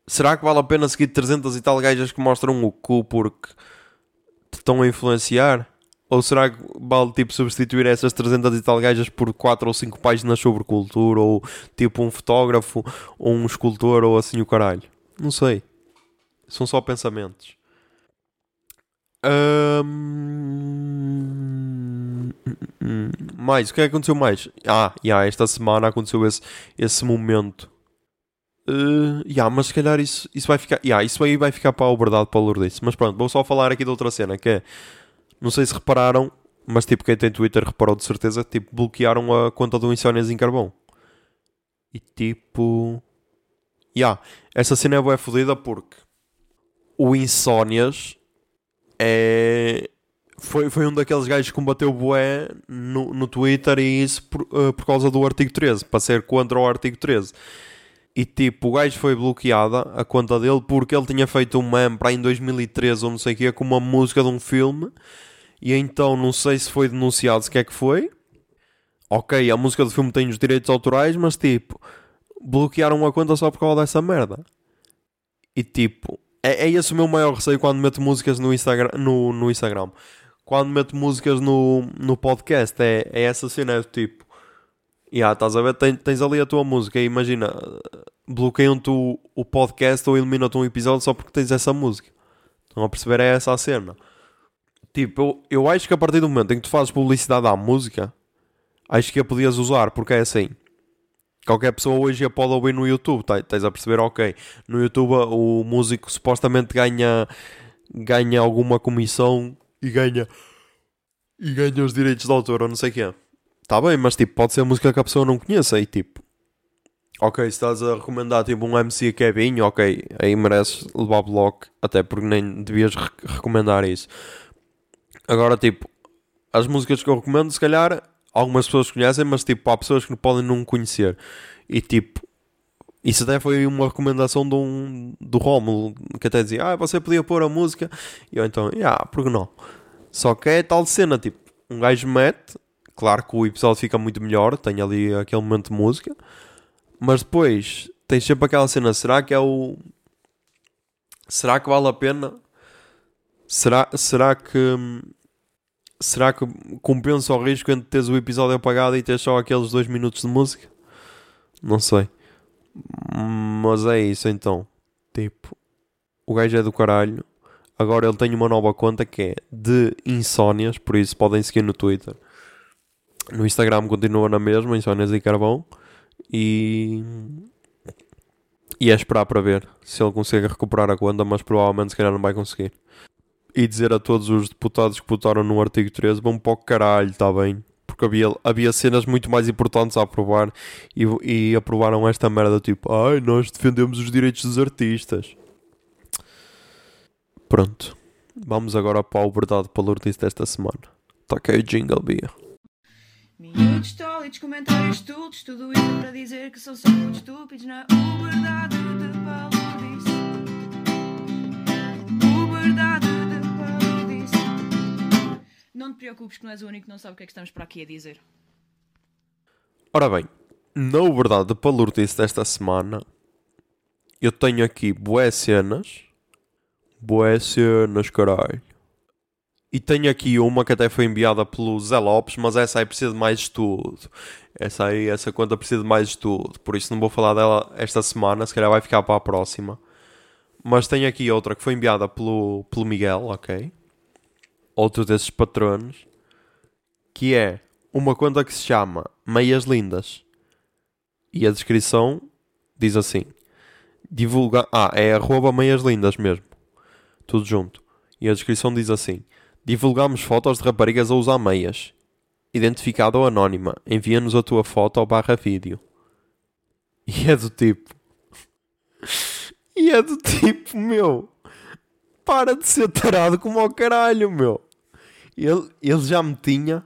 será que vale a pena seguir 300 e tal gajas que mostram o cu porque te estão a influenciar? Ou será que vale tipo substituir essas 300 e tal gajas por 4 ou 5 páginas sobre cultura? Ou tipo um fotógrafo, ou um escultor, ou assim o caralho? Não sei. São só pensamentos. Um... Mais, o que é que aconteceu mais? Ah, yeah, esta semana aconteceu esse, esse momento. Uh, yeah, mas se calhar isso, isso vai ficar. Yeah, isso aí vai ficar para a verdade para o Lourdes. Mas pronto, vou só falar aqui de outra cena que é não sei se repararam, mas tipo, quem tem Twitter reparou de certeza, tipo, bloquearam a conta do Insónias em Carvão. E tipo. Yeah, essa cena é boa fodida porque o Insónias é. Foi, foi um daqueles gajos que combateu bué no, no Twitter e isso por, uh, por causa do artigo 13, para ser contra o artigo 13. E tipo, o gajo foi bloqueada a conta dele porque ele tinha feito um meme para em 2013 ou não sei o que, com uma música de um filme e então não sei se foi denunciado se que é que foi. Ok, a música do filme tem os direitos autorais, mas tipo, bloquearam a conta só por causa dessa merda. E tipo, é, é esse o meu maior receio quando meto músicas no Instagram. No, no Instagram. Quando meto músicas no, no podcast, é, é essa cena, é do tipo. Yeah, estás a ver, tens, ali a tua música imagina, bloqueiam-te o, o podcast ou eliminam-te um episódio só porque tens essa música. Estão a perceber? É essa a cena. Tipo, eu, eu acho que a partir do momento em que tu fazes publicidade à música, acho que a podias usar, porque é assim. Qualquer pessoa hoje a pode ouvir no YouTube, tá, tens a perceber? Ok, no YouTube o músico supostamente ganha, ganha alguma comissão e ganha e ganha os direitos de autor ou não sei o quê. Tá bem, mas tipo, pode ser música que a pessoa não conheça e tipo, ok, se estás a recomendar tipo um MC Kevin, ok, aí mereces levar bloco, até porque nem devias re recomendar isso. Agora, tipo, as músicas que eu recomendo, se calhar, algumas pessoas conhecem, mas tipo, há pessoas que podem não conhecer. E tipo, isso até foi uma recomendação de um, do Romulo, que até dizia, ah, você podia pôr a música. E eu então, ah, yeah, por que não? Só que é tal cena, tipo, um gajo mete, claro que o episódio fica muito melhor, tem ali aquele momento de música, mas depois tem sempre aquela cena, será que é o. Será que vale a pena? Será, será que será que compensa o risco entre teres o episódio apagado e ter só aqueles dois minutos de música? Não sei. Mas é isso então. Tipo, o gajo é do caralho. Agora ele tem uma nova conta que é de insónias, por isso podem seguir no Twitter. No Instagram continua na mesma, insónias e carvão. E. E é esperar para ver se ele consegue recuperar a conta, mas provavelmente se calhar não vai conseguir e dizer a todos os deputados que votaram no artigo 13 vão para o caralho, está bem? Porque havia, havia cenas muito mais importantes a aprovar e, e aprovaram esta merda tipo, ai, nós defendemos os direitos dos artistas. Pronto. Vamos agora para o verdade palurdice desta semana. Toca aí o jingle, Bia. Minutos, tólitos, comentários, estúpidos, tudo isso para dizer que são só muito estúpidos na verdade de palurdice. Não te preocupes que não és o único que não sabe o que é que estamos para aqui a dizer. Ora bem, na verdade, para Lourdes desta semana, eu tenho aqui boas cenas. Boas cenas, caralho. E tenho aqui uma que até foi enviada pelo Zé Lopes, mas essa aí precisa de mais estudo. Essa aí, essa conta precisa de mais estudo. Por isso não vou falar dela esta semana, se calhar vai ficar para a próxima. Mas tenho aqui outra que foi enviada pelo, pelo Miguel, ok? Outro desses patronos, que é uma conta que se chama Meias Lindas. E a descrição diz assim: divulga. Ah, é arroba Meias Lindas mesmo. Tudo junto. E a descrição diz assim: Divulgamos fotos de raparigas a usar meias. Identificado ou anónima. Envia-nos a tua foto ao barra vídeo. E é do tipo. e é do tipo, meu. Para de ser tarado como ao caralho, meu ele, ele já me tinha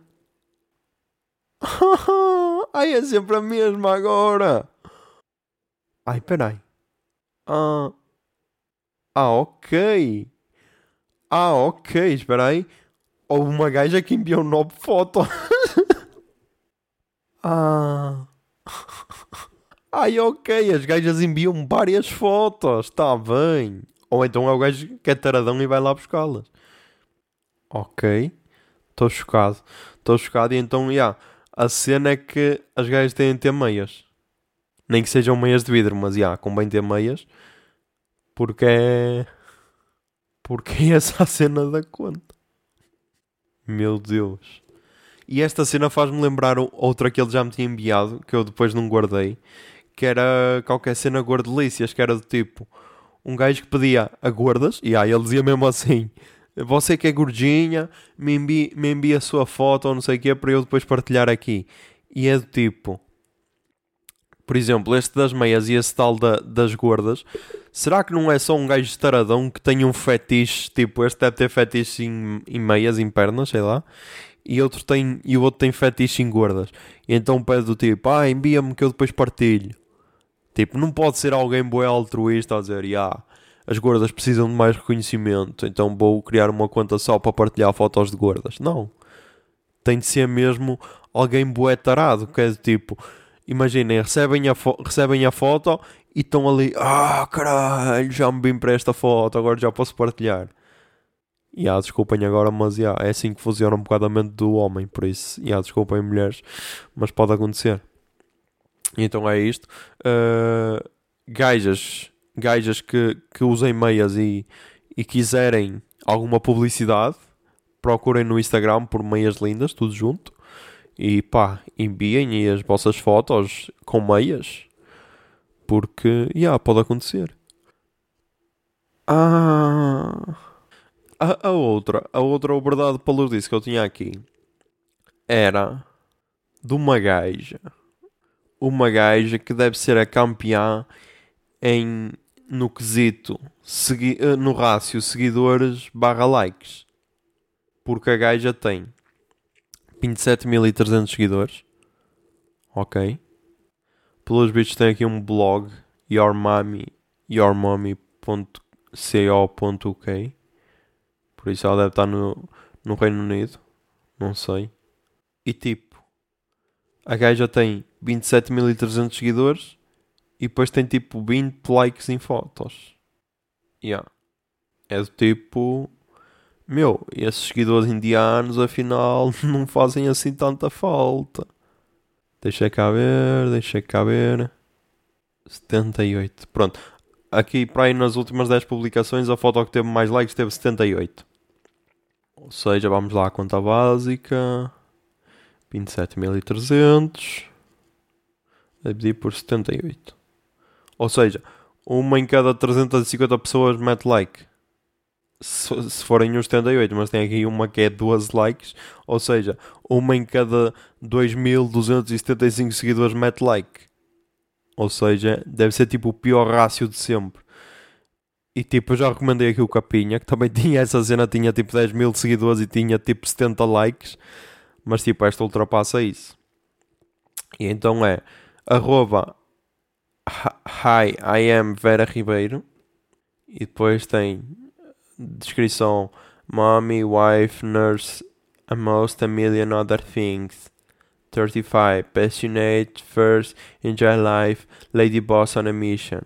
Ai, é sempre a mesma agora. Ai, peraí. Ah, ah ok. Ah, ok, espera aí. Houve uma gaja que enviou nove fotos. ah. Ai, ok, as gajas enviam várias fotos, está bem. Ou então é o gajo que é taradão e vai lá buscá-las. Ok, estou chocado. Estou chocado e então. Yeah, a cena é que as gajas têm de ter meias. Nem que sejam meias de vidro, mas yeah, convém ter meias. Porque é. Porque é essa a cena da conta. Meu Deus. E esta cena faz-me lembrar outra que ele já me tinha enviado, que eu depois não guardei, que era qualquer cena gordelícias, que era do tipo um gajo que pedia a gordas, e aí ele dizia mesmo assim: Você que é gordinha, me envia, me a sua foto ou não sei o que para eu depois partilhar aqui. E é do tipo, por exemplo, este das meias e esse tal da, das gordas, será que não é só um gajo estaradão que tem um fetiche, tipo, este deve ter fetiche em, em meias, em pernas, sei lá, e, outro tem, e o outro tem fetiche em gordas. E então pede do tipo, ah, envia-me que eu depois partilho. Tipo, não pode ser alguém boé altruísta a dizer, yeah, as gordas precisam de mais reconhecimento, então vou criar uma conta só para partilhar fotos de gordas. Não. Tem de ser mesmo alguém boé tarado, que é tipo, imaginem, recebem a, recebem a foto e estão ali, ah, caralho, já me vim para esta foto, agora já posso partilhar. E ah, desculpem agora, mas yeah, é assim que funciona um bocado a mente do homem, por isso, yeah, desculpem mulheres, mas pode acontecer. Então é isto. Uh, gajas, gajas que, que usem meias e, e quiserem alguma publicidade, procurem no Instagram por meias lindas, tudo junto. E pá, enviem as vossas fotos com meias. Porque, já, yeah, pode acontecer. Ah... A, a, outra, a outra verdade palurdice que eu tinha aqui era de uma gaja uma gaja que deve ser a campeã em, no quesito, segui, eh, no rácio seguidores barra likes. Porque a gaja tem 27.300 seguidores. Ok. Pelos bichos tem aqui um blog, yourmommy.co.uk. Por isso ela deve estar no, no Reino Unido. Não sei. E tipo, a gaja tem 27.300 seguidores e depois tem tipo 20 likes em fotos. Yeah. É do tipo. Meu, esses seguidores indianos afinal não fazem assim tanta falta. Deixa cá ver, deixa cá ver. 78. Pronto. Aqui para aí nas últimas 10 publicações a foto que teve mais likes teve 78. Ou seja, vamos lá à conta básica. 27.300 a dividir por 78. Ou seja, uma em cada 350 pessoas mete like. Se, se forem os 78, mas tem aqui uma que é 12 likes. Ou seja, uma em cada 2275 seguidores mete like. Ou seja, deve ser tipo o pior rácio de sempre. E tipo, eu já recomendei aqui o Capinha, que também tinha essa cena, tinha tipo 10 mil seguidores e tinha tipo 70 likes. Mas tipo, esta ultrapassa isso. E então é arroba hi, I am Vera Ribeiro. E depois tem descrição Mommy, wife, nurse, most a million other things. 35. Passionate, first, enjoy life, lady boss on a mission.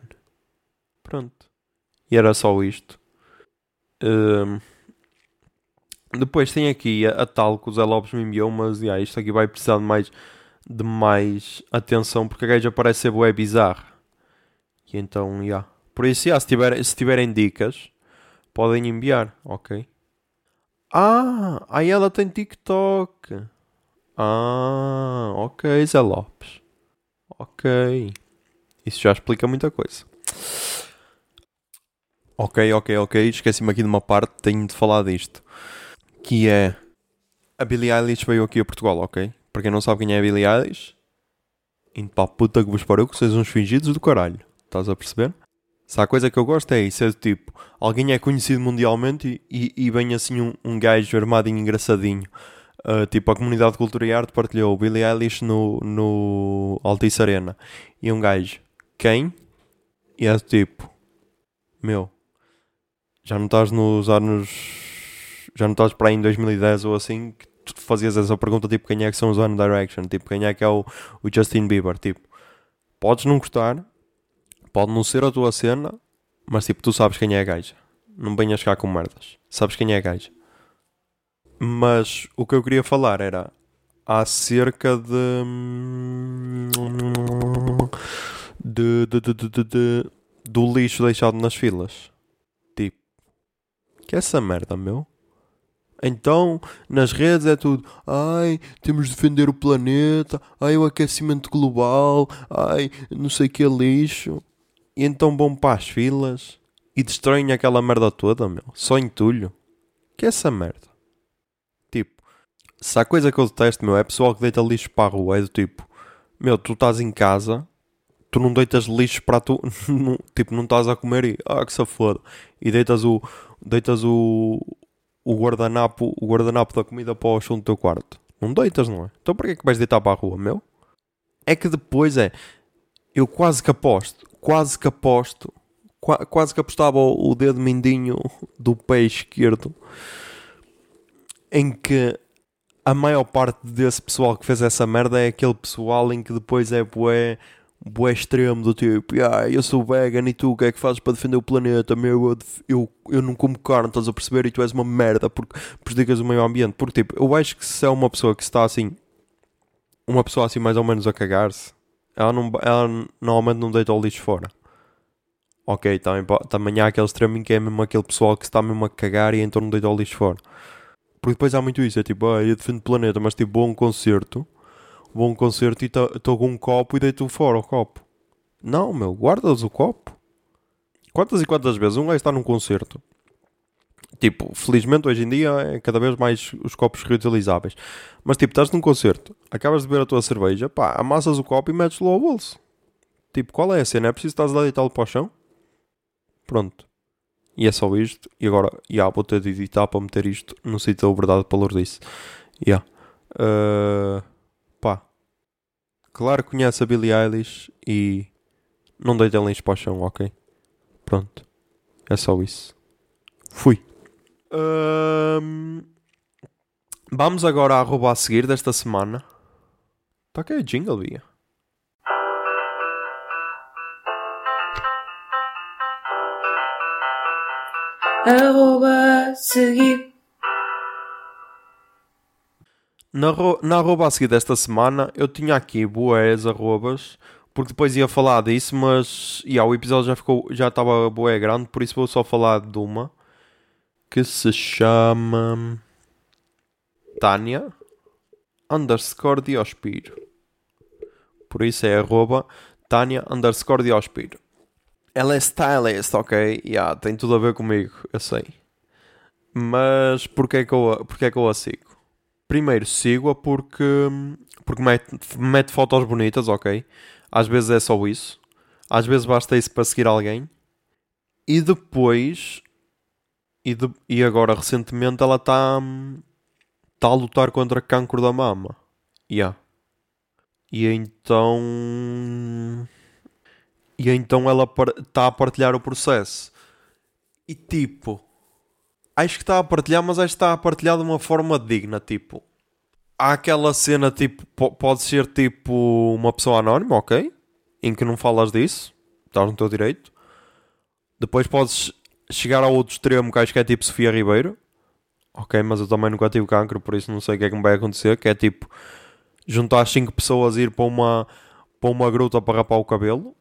Pronto. E era só isto. Um, depois tem aqui a, a, tal que o Zé Lopes me enviou, mas yeah, isto aqui vai precisar de mais de mais atenção porque a gaja parece ser bué bizarra. E então, já. Yeah. Por isso, yeah, se, tiver, se tiverem dicas, podem enviar, ok? Ah, aí ela tem TikTok. Ah, ok, Zé Lopes. Ok. Isso já explica muita coisa. Ok, ok, ok. Esqueci-me aqui de uma parte, tenho de falar disto. Que é. A Billie Eilish veio aqui a Portugal, ok? Para quem não sabe quem é a Billie Eilish, indo para a puta que vos parou, que vocês uns fingidos do caralho. Estás a perceber? Se há coisa que eu gosto é isso, é tipo, alguém é conhecido mundialmente e, e, e vem assim um, um gajo armado e engraçadinho Uh, tipo, a comunidade de cultura e arte partilhou o Billie Eilish no, no Altice Arena. E um gajo, quem? E é tipo, meu, já não estás nos anos. Já não estás para aí em 2010 ou assim que tu fazias essa pergunta, tipo, quem é que são os One Direction? Tipo, quem é que é o, o Justin Bieber? Tipo, podes não gostar, pode não ser a tua cena, mas tipo, tu sabes quem é a gaja. Não venhas cá com merdas. Sabes quem é a gaja. Mas o que eu queria falar era acerca de. de, de, de, de, de do lixo deixado nas filas. Tipo, que é essa merda, meu? Então, nas redes é tudo, ai, temos de defender o planeta, ai, o aquecimento global, ai, não sei que lixo. E então vão para as filas e destroem aquela merda toda, meu. Só entulho. Que é essa merda? Tipo, se há coisa que eu detesto, meu, é pessoal que deita lixo para a rua, é do tipo, meu, tu estás em casa, tu não deitas lixo para tu, tipo, não estás a comer e, ah, que se foda. E deitas o, deitas o, o guardanapo, o guardanapo da comida para o chão do teu quarto. Não deitas, não é? Então para que é que vais deitar para a rua, meu? É que depois é. Eu quase que aposto, quase que aposto, qua, quase que apostava o dedo mindinho do pé esquerdo em que a maior parte desse pessoal que fez essa merda é aquele pessoal em que depois é bué bué extremo do tipo, ah, eu sou vegan e tu o que é que fazes para defender o planeta? Meu, eu, eu, eu não como carne, estás a perceber? E tu és uma merda porque prejudicas o meio ambiente. Porque tipo, eu acho que se é uma pessoa que está assim, uma pessoa assim mais ou menos a cagar-se, ela, não, ela normalmente não deita o lixo fora. Ok, também, também há aquele extremo em que é mesmo aquele pessoal que está mesmo a cagar e então não deita o lixo fora. Porque depois há muito isso, é tipo, ah, eu defendo o planeta, mas tipo, bom concerto vou a um concerto e estou com um copo e deito fora o copo. Não, meu, guardas o copo. Quantas e quantas vezes um gajo está num concerto? Tipo, felizmente hoje em dia é cada vez mais os copos reutilizáveis. Mas tipo, estás num concerto, acabas de beber a tua cerveja, pá, amassas o copo e metes-lo ao bolso. Tipo, qual é a cena? É preciso estás a deitá-lo para o chão? Pronto. E é só isto. E agora, yeah, vou ter de editar para meter isto no sítio da Verdade para disse. Yeah. Uh, pá, claro que conhece a Billie Eilish e não deita links para o chão, ok? Pronto. É só isso. Fui. Um, vamos agora à arroba a seguir desta semana. Tá que é jingle, Bia. Arroba seguir. Na, na arroba a seguir desta semana, eu tinha aqui boés arrobas, porque depois ia falar disso, mas yeah, o episódio já ficou, já estava boé grande, por isso vou só falar de uma que se chama Tânia underscore Diospiro. Por isso é arroba Tânia underscore Diospiro. Ela é stylist, ok? Yeah, tem tudo a ver comigo, eu sei. Mas porquê é que eu, porquê é que eu a sigo? Primeiro sigo-a porque, porque mete, mete fotos bonitas, ok? Às vezes é só isso. Às vezes basta isso para seguir alguém. E depois. E, de, e agora recentemente ela está tá a lutar contra cancro da mama. Yeah. E então. E então ela está a partilhar o processo. E tipo acho que está a partilhar, mas acho que está a partilhar de uma forma digna, tipo. Há aquela cena, tipo, pode ser tipo uma pessoa anónima, ok? Em que não falas disso, estás no teu direito. Depois podes chegar ao outro extremo, que acho que é tipo Sofia Ribeiro. Ok, mas eu também nunca tive cancro, por isso não sei o que é que me vai acontecer. Que é tipo juntar 5 pessoas e ir para uma, para uma gruta para rapar o cabelo.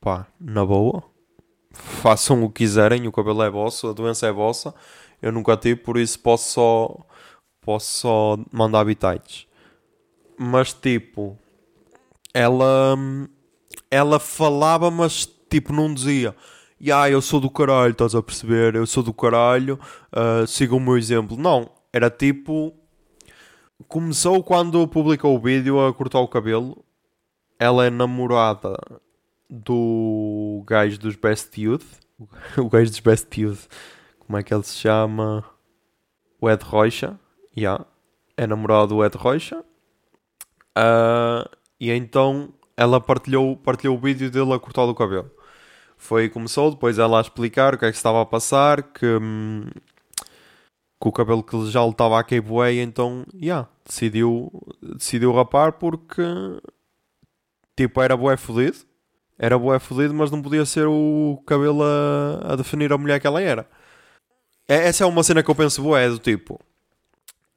Pá, na boa façam o que quiserem, o cabelo é vosso, a doença é vossa. Eu nunca tive, por isso posso só, posso só mandar habitats. Mas tipo, ela, ela falava, mas tipo, não dizia. E ah, eu sou do caralho, estás a perceber? Eu sou do caralho, uh, siga o meu exemplo. Não, era tipo. Começou quando publicou o vídeo a cortar o cabelo. Ela é namorada do gajo dos Best Youth. O gajo dos Best Youth. Como é que ele se chama? O Ed Rocha. Yeah. é namorada do Ed Rocha. Ah, e então ela partilhou, partilhou o vídeo dele a cortar o cabelo. Foi começou, depois ela a explicar o que é que estava a passar, que, hum, que o cabelo que já lhe estava a bué, então, yeah, decidiu, decidiu rapar porque, tipo, era bué fodido. Era bué fodido, mas não podia ser o cabelo a, a definir a mulher que ela era. É- Essa é uma cena que eu penso bué, do tipo...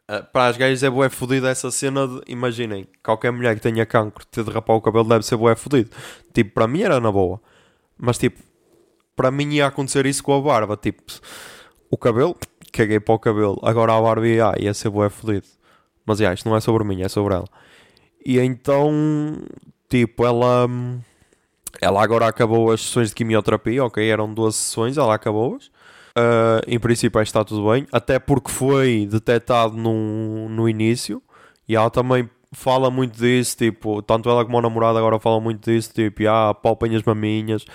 Uh, para as gajas é bué fodido essa cena de, imaginem, qualquer mulher que tenha cancro ter de o cabelo deve ser bué fodido. Tipo, para mim era na boa. Mas tipo, para mim ia acontecer isso com a barba. Tipo, o cabelo, caguei para o cabelo. Agora a barba ia, ia ser bué fodido. Mas yeah, isto não é sobre mim, é sobre ela. E então, tipo, ela... Ela agora acabou as sessões de quimioterapia, ok? Eram duas sessões, ela acabou-as. Uh, em princípio está tudo bem, até porque foi detectado no, no início e ela também fala muito disso, tipo, tanto ela como a namorada agora falam muito disso, tipo, ah, palpem as maminhas,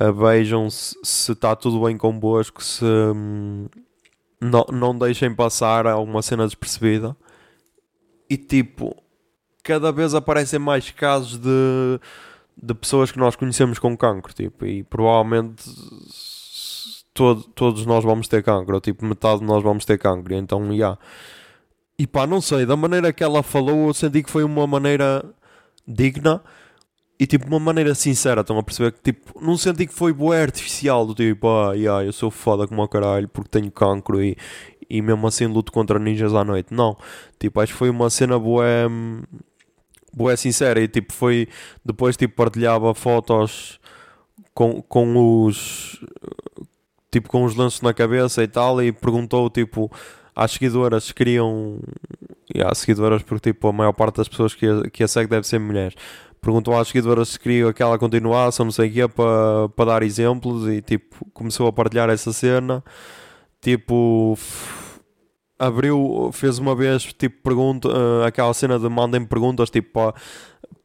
uh, vejam se, se está tudo bem convosco, se hum, não, não deixem passar alguma cena despercebida. E tipo, cada vez aparecem mais casos de, de pessoas que nós conhecemos com cancro, tipo, e provavelmente todo, todos nós vamos ter cancro, ou tipo, metade de nós vamos ter cancro, então, já. Yeah. E pá, não sei, da maneira que ela falou, eu senti que foi uma maneira digna e tipo, uma maneira sincera, estão a perceber que tipo, não senti que foi boa artificial, do tipo, ah, yeah, eu sou foda como o caralho porque tenho cancro e, e mesmo assim luto contra ninjas à noite. Não, tipo, acho que foi uma cena boa, boa sincera e tipo, foi, depois tipo, partilhava fotos com, com os tipo com os lanços na cabeça e tal e perguntou tipo às seguidoras se queriam e às seguidoras porque tipo a maior parte das pessoas que a, que a segue deve ser mulheres. Perguntou às seguidoras se queriam que ela continuasse ou não sei o que para pa dar exemplos e tipo começou a partilhar essa cena. Tipo abriu fez uma vez tipo pergunta uh, aquela cena de mandem perguntas tipo para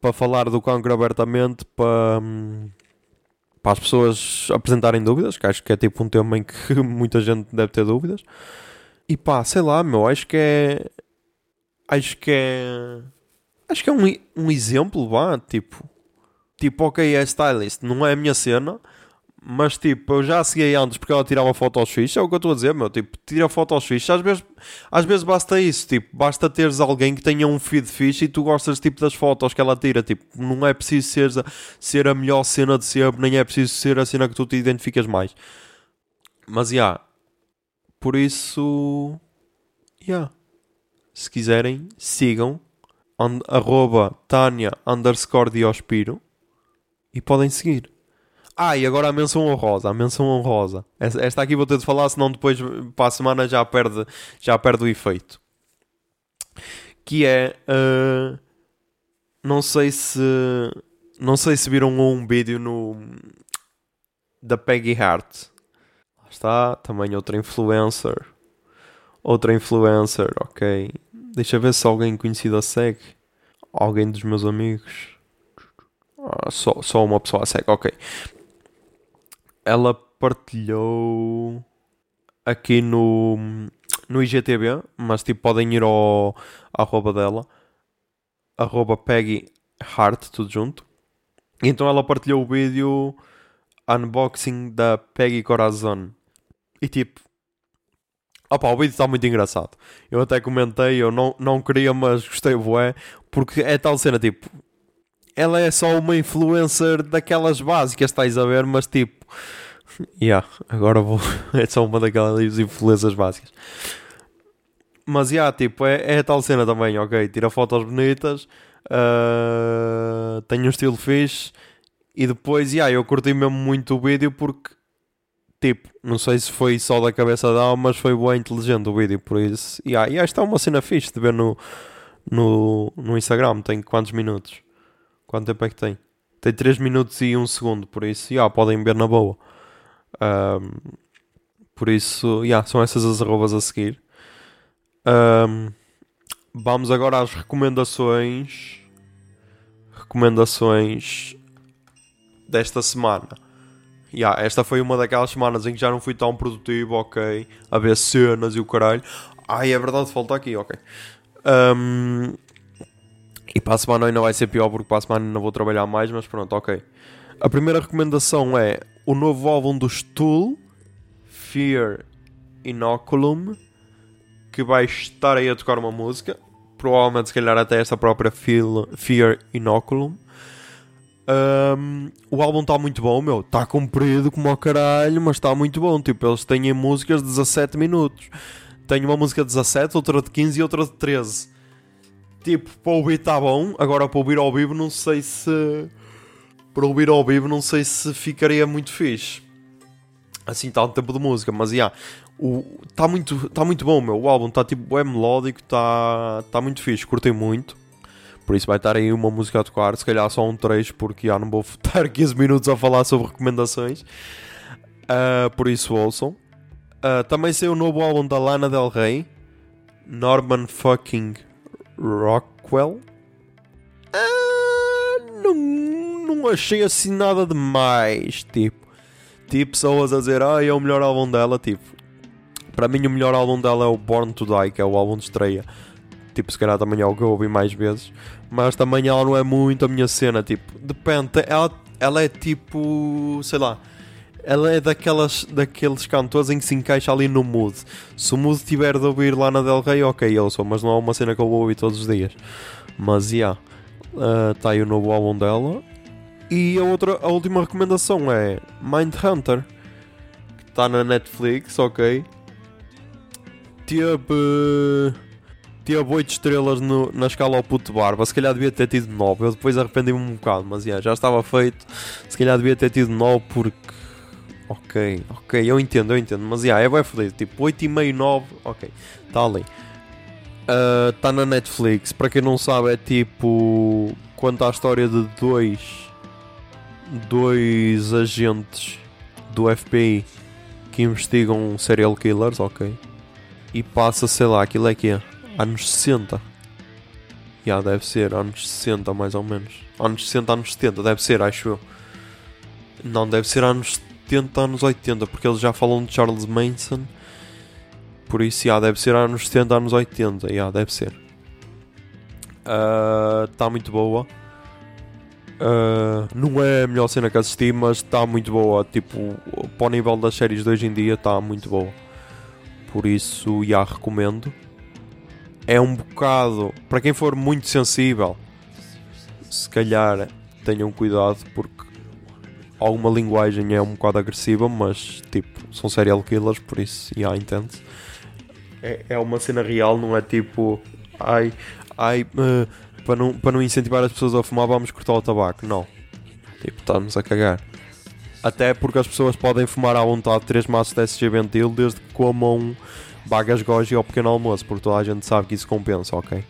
pa falar do cancro abertamente para um, para as pessoas apresentarem dúvidas, que acho que é tipo um tema em que muita gente deve ter dúvidas. E pá, sei lá, meu, acho que é. Acho que é. Acho que é um, um exemplo, vá, tipo. Tipo, ok, é stylist, não é a minha cena, mas tipo, eu já segui antes porque ela tirava fotos fixas, é o que eu estou a dizer, meu, tipo, tira fotos fixas, às vezes, às vezes basta isso, tipo, basta teres alguém que tenha um feed fixe e tu gostas tipo das fotos que ela tira, tipo, não é preciso ser, ser a melhor cena de sempre, nem é preciso ser a cena que tu te identificas mais. Mas, já, yeah, por isso, já, yeah. se quiserem, sigam, and, arroba Tânia underscore Diospiro e podem seguir. Ah, e agora a menção honrosa, a menção honrosa. Esta aqui vou ter de falar, senão depois para a semana já perde, já perde o efeito. Que é. Uh, não sei se. Não sei se viram um vídeo no. Da Peggy Hart. Lá está, também outra influencer. Outra influencer, ok. Deixa ver se alguém conhecido a segue. Alguém dos meus amigos. Ah, só, só uma pessoa a segue, ok ela partilhou aqui no, no IGTV, mas tipo podem ir ao arroba dela, arroba Peggy tudo junto. Então ela partilhou o vídeo unboxing da Peggy Corazon. E tipo, opa, o vídeo está muito engraçado. Eu até comentei, eu não, não queria, mas gostei, bué, porque é tal cena, tipo, ela é só uma influencer daquelas básicas, estás a ver, mas tipo, yeah, agora vou, é só uma daquelas influências básicas. Mas yeah, tipo, é, é a tal cena também, ok, tira fotos bonitas, uh, tem um estilo fixe, e depois, yeah, eu curti mesmo muito o vídeo porque, tipo, não sei se foi só da cabeça dela, mas foi bem inteligente o vídeo, por isso, yeah, e esta é uma cena fixe de ver no, no, no Instagram, tem quantos minutos? Quanto tempo é que tem? Tem 3 minutos e 1 segundo, por isso, já, yeah, podem ver na boa. Um, por isso, yeah, são essas as arrobas a seguir. Um, vamos agora às recomendações. Recomendações desta semana. Yeah, esta foi uma daquelas semanas em que já não fui tão produtivo, ok. A ver cenas e o caralho. Ai, é verdade, falta aqui, ok. Um, e para a semana ainda vai ser pior porque para a semana ainda vou trabalhar mais, mas pronto, ok. A primeira recomendação é o novo álbum do Stool, Fear Inoculum, que vai estar aí a tocar uma música. Provavelmente, se calhar, até esta própria Fear Inoculum. Um, o álbum está muito bom, meu. Está comprido como ao caralho, mas está muito bom. Tipo, eles têm músicas de 17 minutos. Tem uma música de 17, outra de 15 e outra de 13. Tipo, para ouvir está bom. Agora, para ouvir ao vivo, não sei se. Para ouvir ao vivo, não sei se ficaria muito fixe. Assim, está um tempo de música, mas já. Yeah, está muito, tá muito bom, meu. O álbum está tipo, é melódico, está tá muito fixe. Curtei muito. Por isso vai estar aí uma música a tocar, se calhar só um trecho, porque já não vou estar 15 minutos a falar sobre recomendações. Uh, por isso ouçam. Uh, também saiu o novo álbum da Lana Del Rey, Norman fucking Rockwell. Uh, não, não achei assim nada demais, tipo. Tipo, pessoas a dizer, ah, é o melhor álbum dela, tipo. Para mim o melhor álbum dela é o Born to Die, que é o álbum de estreia tipo, se calhar também é o que eu ouvi mais vezes, mas também ela não é muito a minha cena, tipo, depende, ela, ela é tipo, sei lá, ela é daquelas, daqueles cantores em que se encaixa ali no mood. Se o mood tiver de ouvir Lana Del Rey, ok, eu sou, mas não é uma cena que eu vou ouvir todos os dias. Mas, já, yeah, está uh, aí o novo álbum dela. E a, outra, a última recomendação é Mindhunter, que está na Netflix, ok. Teve Teve 8 estrelas no, na escala ao puto barba. Se calhar devia ter tido 9. Eu depois arrependi-me um bocado, mas yeah, já estava feito. Se calhar devia ter tido 9 porque. Ok, ok, eu entendo, eu entendo. Mas yeah, é bem fodido. Tipo 8,5, 9. Ok, está ali. Está uh, na Netflix. Para quem não sabe, é tipo. Conta a história de dois. Dois agentes do FBI que investigam serial killers, ok. E passa, sei lá, aquilo é que é anos 60. Já, yeah, deve ser, anos 60 mais ou menos. Anos 60, anos 70, deve ser, acho eu. Não, deve ser anos 70, anos 80, porque eles já falam de Charles Manson. Por isso, já, deve ser anos 70, anos 80, já, deve ser. Está uh, muito boa. Uh, não é a melhor cena que assisti, mas está muito boa. Tipo, para o nível das séries de hoje em dia, está muito boa. Por isso, já recomendo é um bocado. Para quem for muito sensível, se calhar tenham cuidado porque alguma linguagem é um bocado agressiva, mas tipo, são serial killers, por isso, já yeah, entende é, é uma cena real, não é tipo, ai, ai, uh, para, não, para não incentivar as pessoas a fumar, vamos cortar o tabaco. Não, tipo, estamos a cagar. Até porque as pessoas podem fumar à vontade 3 maços de SG Ventil desde que comam bagas goji ao pequeno almoço, porque toda a gente sabe que isso compensa, ok?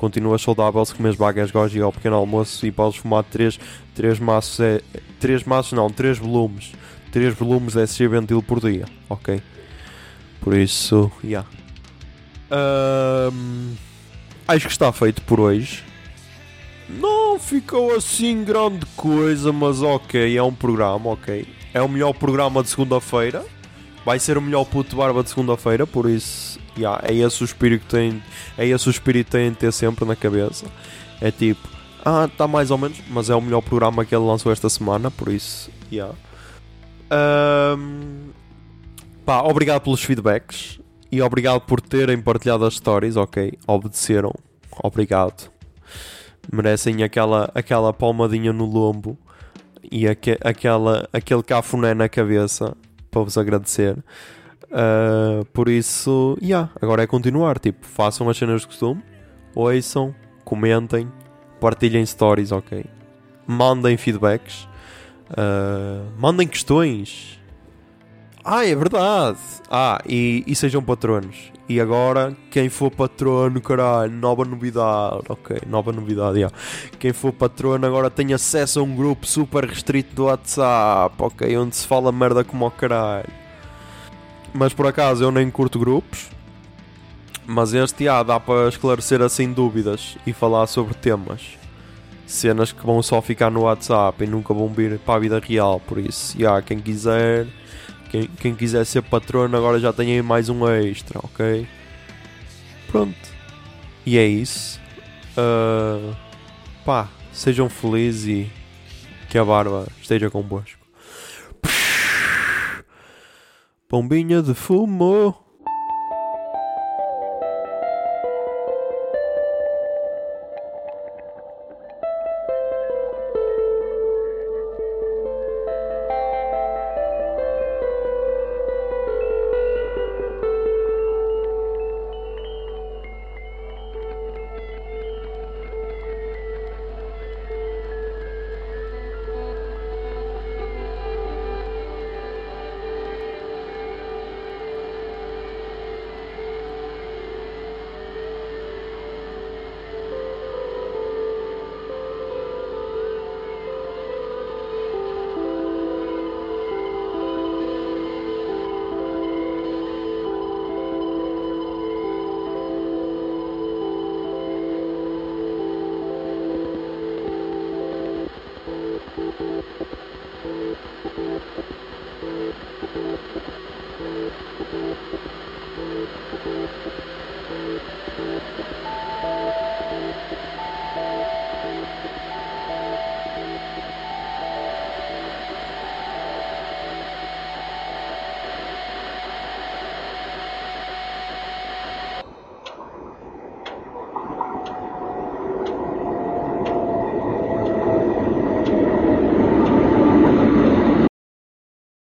Continuas saudável se comes bagas goji ao pequeno almoço e podes fumar 3, 3 maços, é, 3 maços não, 3 volumes, 3 volumes de SG Ventil por dia, ok? Por isso, já. Yeah. Um, acho que está feito por hoje. Não ficou assim grande coisa, mas ok, é um programa, ok. É o melhor programa de segunda-feira vai ser o melhor puto barba de segunda-feira, por isso yeah, é esse o espírito que tem, é esse o espírito que tem de ter sempre na cabeça. É tipo, ah, está mais ou menos, mas é o melhor programa que ele lançou esta semana, por isso, yeah. Um, pá, obrigado pelos feedbacks e obrigado por terem partilhado as stories, ok? Obedeceram, obrigado. Merecem aquela, aquela palmadinha no lombo e aque, aquela, aquele cafuné na cabeça para vos agradecer. Uh, por isso, yeah, agora é continuar. Tipo, façam as cenas de costume, ouçam, comentem, partilhem stories, ok? Mandem feedbacks, uh, mandem questões. Ah, é verdade! Ah, e, e sejam patronos. E agora, quem for patrono, caralho, nova novidade. Ok, nova novidade, yeah. Quem for patrono agora tem acesso a um grupo super restrito do WhatsApp, ok? Onde se fala merda como ao caralho. Mas por acaso eu nem curto grupos. Mas este, ah, dá para esclarecer assim dúvidas e falar sobre temas. Cenas que vão só ficar no WhatsApp e nunca vão vir para a vida real. Por isso, yeah, quem quiser quem, quem quiser ser patrono agora já tem aí mais um extra, ok? Pronto. E é isso. Uh, pá, sejam felizes e que a barba esteja convosco. Pombinha de fumo.